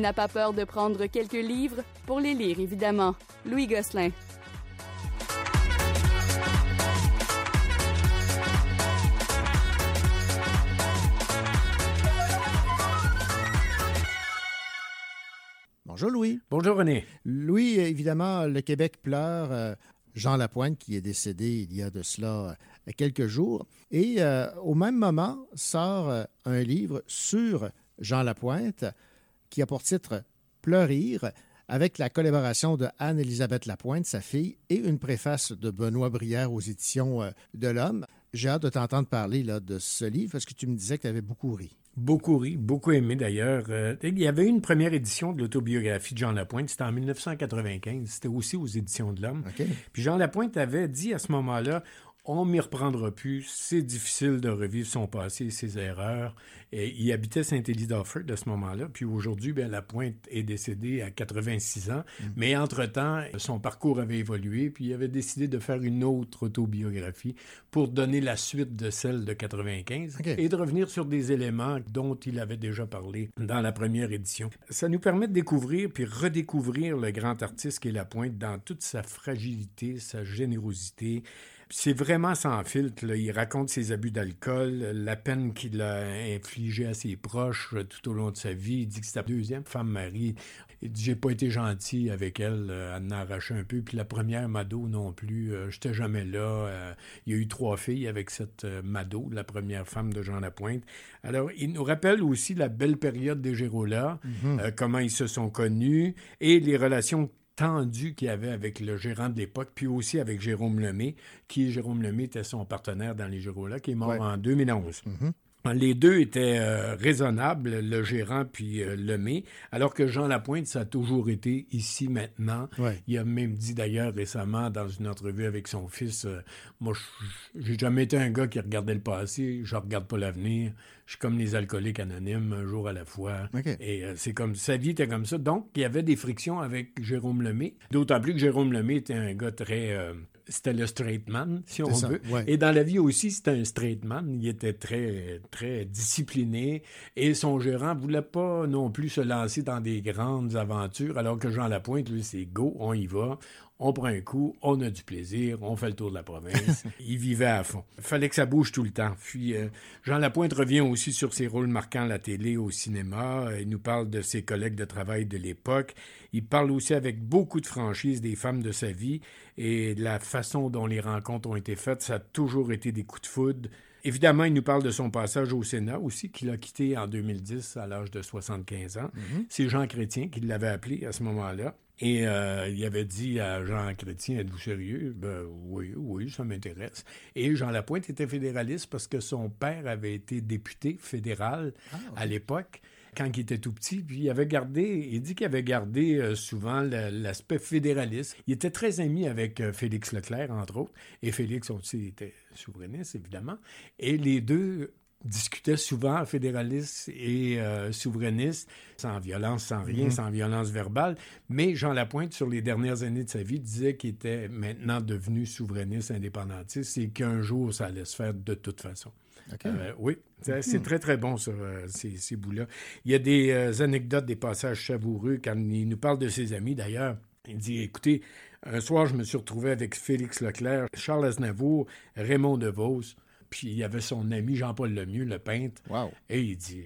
N'a pas peur de prendre quelques livres pour les lire, évidemment. Louis Gosselin. Bonjour Louis. Bonjour René. Louis, évidemment, le Québec pleure. euh, Jean Lapointe, qui est décédé il y a de cela euh, quelques jours. Et euh, au même moment, sort un livre sur Jean Lapointe qui a pour titre Pleurir, avec la collaboration de Anne-Élisabeth Lapointe, sa fille, et une préface de Benoît Brière aux éditions euh, de l'Homme. J'ai hâte de t'entendre parler là, de ce livre parce que tu me disais que tu avais beaucoup ri. Beaucoup ri, beaucoup aimé d'ailleurs. Euh, il y avait une première édition de l'autobiographie de Jean Lapointe, c'était en 1995, c'était aussi aux éditions de l'Homme. Puis Jean Lapointe avait dit à ce moment-là, on m'y reprendra plus, c'est difficile de revivre son passé et ses erreurs. Et il habitait Saint-Élie-d'Offord à ce moment-là, puis aujourd'hui, ben, Lapointe est décédé à 86 ans, mais entre-temps, son parcours avait évolué, puis il avait décidé de faire une autre autobiographie pour donner la suite de celle de 95 et de revenir sur des éléments dont il avait déjà parlé dans la première édition. Ça nous permet de découvrir puis redécouvrir le grand artiste qui est Lapointe dans toute sa fragilité, sa générosité, c'est vraiment sans filtre. là. Il raconte ses abus d'alcool, la peine qu'il a infligée à ses proches euh, tout au long de sa vie. Il dit que c'est sa deuxième femme Marie. Il dit J'ai pas été gentil avec elle, euh, elle en a arraché un peu. Puis la première Mado non plus, euh, j'étais jamais là. Euh, il y a eu trois filles avec cette euh, Mado, la première femme de Jean Lapointe. Alors, il nous rappelle aussi la belle période des Gérola, Mhm. euh, comment ils se sont connus et les relations tendu qu'il y avait avec le gérant de l'époque, puis aussi avec Jérôme Lemay, qui, Jérôme Lemay, était son partenaire dans les Gérola, qui est mort Ouais. en 2011. Les deux étaient euh, raisonnables, le gérant puis euh, Lemay, alors que Jean Lapointe, ça a toujours été ici maintenant. Ouais. Il a même dit d'ailleurs récemment dans une entrevue avec son fils, euh, moi, je- j'ai jamais été un gars qui regardait le passé, je regarde pas l'avenir. Je suis comme les alcooliques anonymes, un jour à la fois. Et euh, c'est comme sa vie était comme ça. Donc, il y avait des frictions avec Jérôme Lemay. D'autant plus que Jérôme Lemay était un gars très. euh, c'était le straight man, si on ça, veut. ouais. Et dans la vie aussi, c'était un straight man. Il était très, très discipliné. Et son gérant voulait pas non plus se lancer dans des grandes aventures, alors que Jean Lapointe, lui, c'est go, on y va. On prend un coup, on a du plaisir, on fait le tour de la province. il vivait à fond. Il fallait que ça bouge tout le temps. Puis euh, Jean Lapointe revient aussi sur ses rôles marquants à la télé, au cinéma. Il nous parle de ses collègues de travail de l'époque. Il parle aussi avec beaucoup de franchise des femmes de sa vie et de la façon dont les rencontres ont été faites. Ça a toujours été des coups de foudre. Évidemment, il nous parle de son passage au Sénat aussi, qu'il a quitté en 2010 à l'âge de 75 ans. C'est Jean Chrétien qui l'avait appelé à ce moment-là. Et euh, il avait dit à Jean Chrétien, êtes-vous sérieux? Ben oui, oui, ça m'intéresse. Et Jean Lapointe était fédéraliste parce que son père avait été député fédéral à l'époque quand il était tout petit, puis il avait gardé, il dit qu'il avait gardé euh, souvent l'aspect fédéraliste. Il était très ami avec euh, Félix Leclerc, entre autres, et Félix aussi était souverainiste, évidemment. Et les deux discutaient souvent fédéralistes et euh, souverainistes, sans violence, sans rien, Mhm. sans violence verbale. Mais Jean Lapointe, sur les dernières années de sa vie, disait qu'il était maintenant devenu souverainiste, indépendantiste, et qu'un jour, ça allait se faire de toute façon. Euh, oui, c'est c'est Mhm. très, très bon, euh, ces, ces bouts-là. Il y a des euh, anecdotes, des passages savoureux quand il nous parle de ses amis, d'ailleurs. Il dit, écoutez, un soir, je me suis retrouvé avec Félix Leclerc, Charles Aznavour, Raymond DeVos, puis il y avait son ami Jean-Paul Lemieux, le peintre. Et il dit,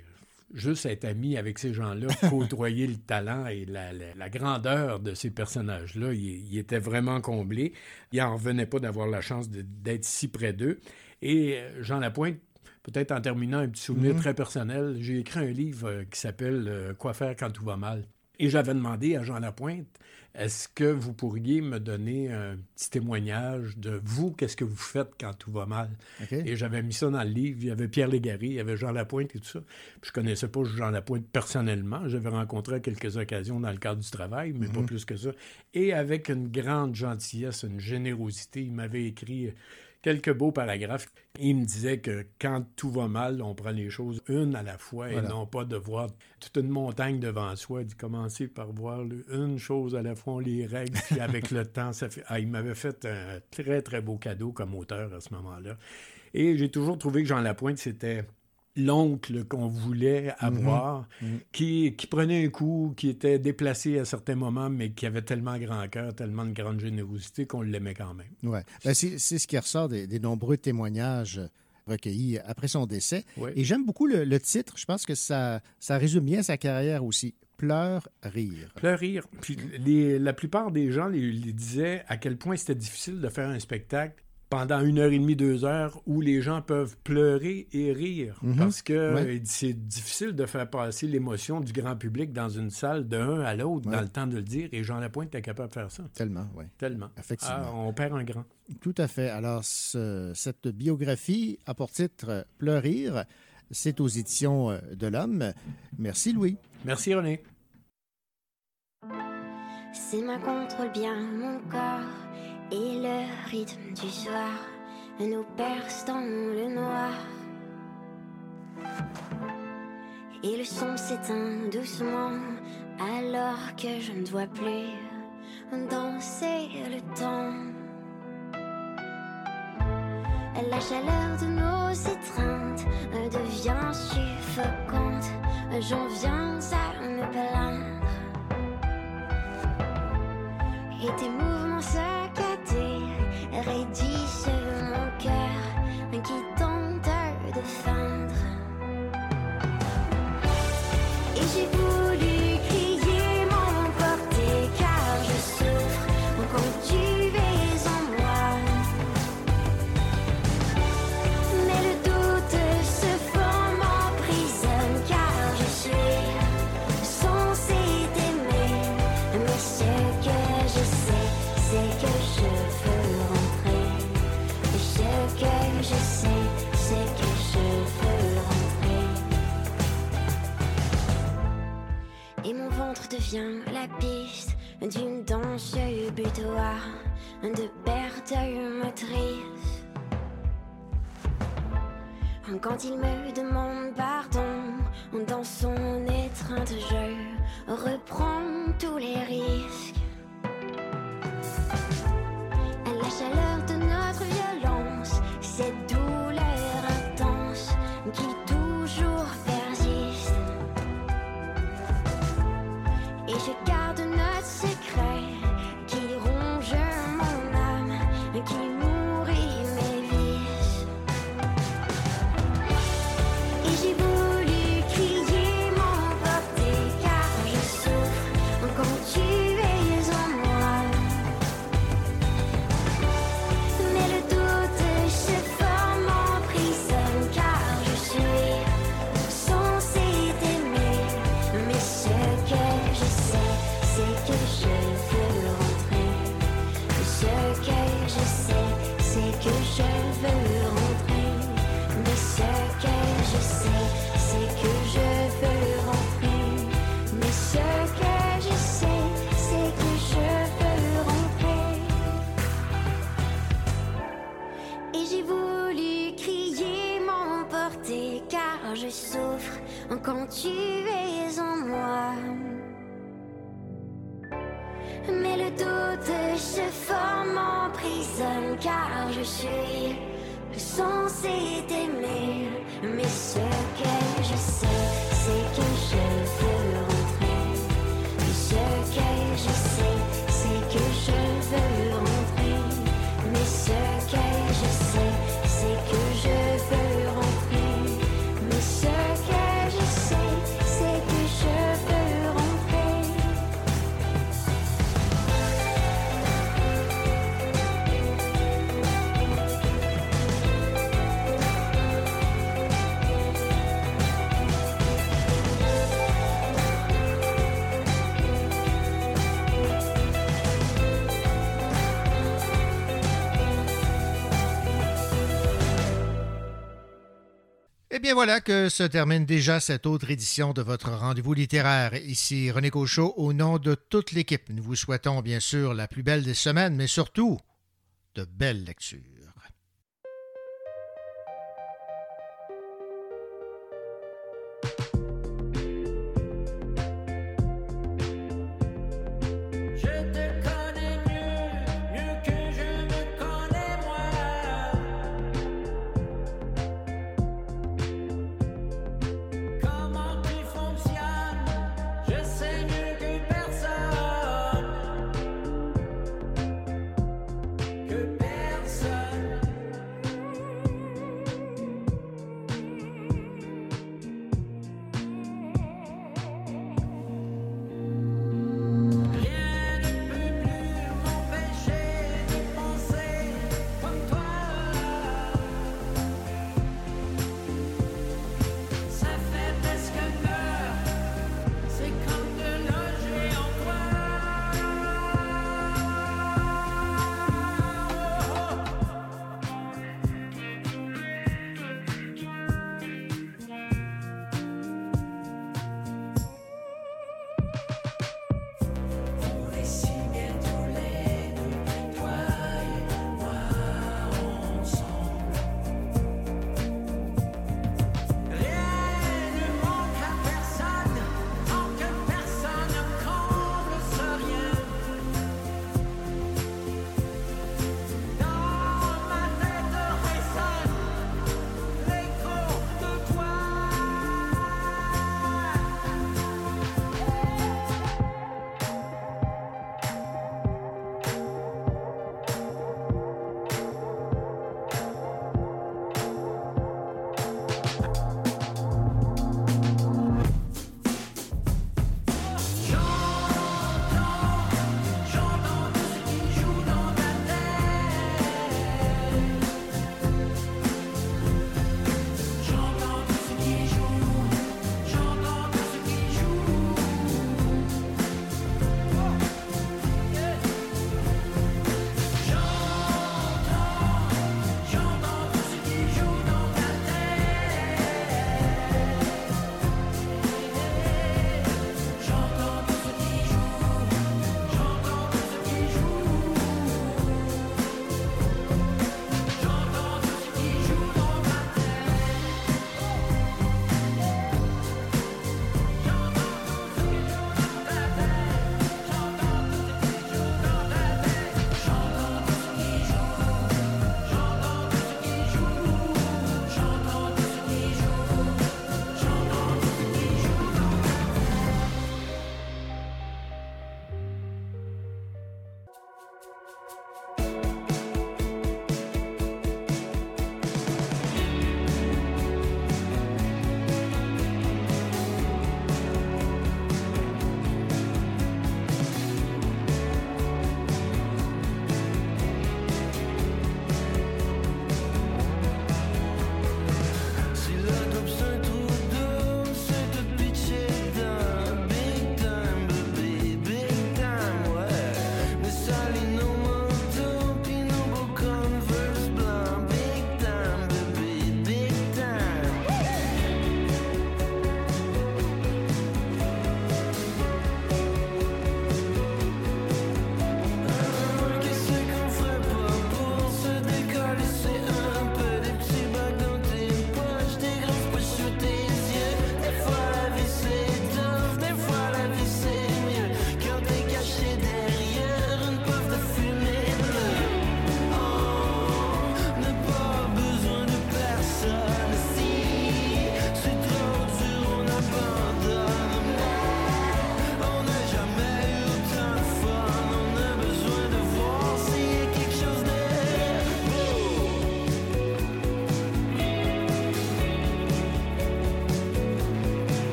juste être ami avec ces gens-là, côtoyer le talent et la, la- la grandeur de ces personnages-là, il, il était vraiment comblé. Il n'en revenait pas d'avoir la chance d'être si près d'eux. Et euh, Jean Lapointe, peut-être en terminant un petit souvenir Mhm. très personnel, j'ai écrit un livre euh, qui s'appelle euh, Quoi faire quand tout va mal? Et j'avais demandé à Jean Lapointe, est-ce que vous pourriez me donner un petit témoignage de vous, qu'est-ce que vous faites quand tout va mal? Et j'avais mis ça dans le livre. Il y avait Pierre Légaré, il y avait Jean Lapointe et tout ça. Puis je connaissais pas Jean Lapointe personnellement. J'avais rencontré à quelques occasions dans le cadre du travail, mais pas Mhm. plus que ça. Et avec une grande gentillesse, une générosité, il m'avait écrit quelques beaux paragraphes. Il me disait que quand tout va mal, on prend les choses une à la fois Voilà. et non pas de voir toute une montagne devant soi. Dit commencer par voir une chose à la fois, on les règle, puis avec le temps, ça fait. Ah, il m'avait fait un très, très beau cadeau comme auteur à ce moment-là. Et j'ai toujours trouvé que Jean Lapointe, c'était l'oncle qu'on voulait avoir, Mhm. Qui, qui prenait un coup, qui était déplacé à certains moments, mais qui avait tellement grand cœur, tellement de grande générosité qu'on l'aimait quand même. Ouais. Ben, c'est ce qui ressort des, des nombreux témoignages recueillis après son décès. Et j'aime beaucoup le, le titre. Je pense que ça, ça résume bien sa carrière aussi. Pleur, rire. Pleur, rire. Puis les- la plupart des gens les, les disaient à quel point c'était difficile de faire un spectacle pendant une heure et demie, deux heures, où les gens peuvent pleurer et rire. Mhm. Parce que Ouais. euh, c'est difficile de faire passer l'émotion du grand public dans une salle d'un à l'autre Ouais. dans le temps de le dire. Et Jean Lapointe était capable de faire ça. Tellement, oui. Tellement. Effectivement. Ah, on perd un grand. Tout à fait. Alors, ce- cette biographie a pour titre Pleur, rire. C'est aux éditions euh, de l'Homme. Merci, Louis. Merci, René. Ses mains contrôlent bien mon corps et le rythme du soir nous perce dans le noir. Et le son s'éteint doucement alors que je ne dois plus danser le temps. La chaleur de nos étreintes devient suffocante. J'en viens à me plaindre. Et tes mouvements saccadés raidissent ventre devient la piste d'une danse butoir de perte motrice. Quand il me demande pardon, dans son étreinte, je reprends tous les risques. La chaleur de notre violence, bien voilà que se termine déjà cette autre édition de votre rendez-vous littéraire. Ici René Cochot, au nom de toute l'équipe, nous vous souhaitons bien sûr la plus belle des semaines, mais surtout de belles lectures.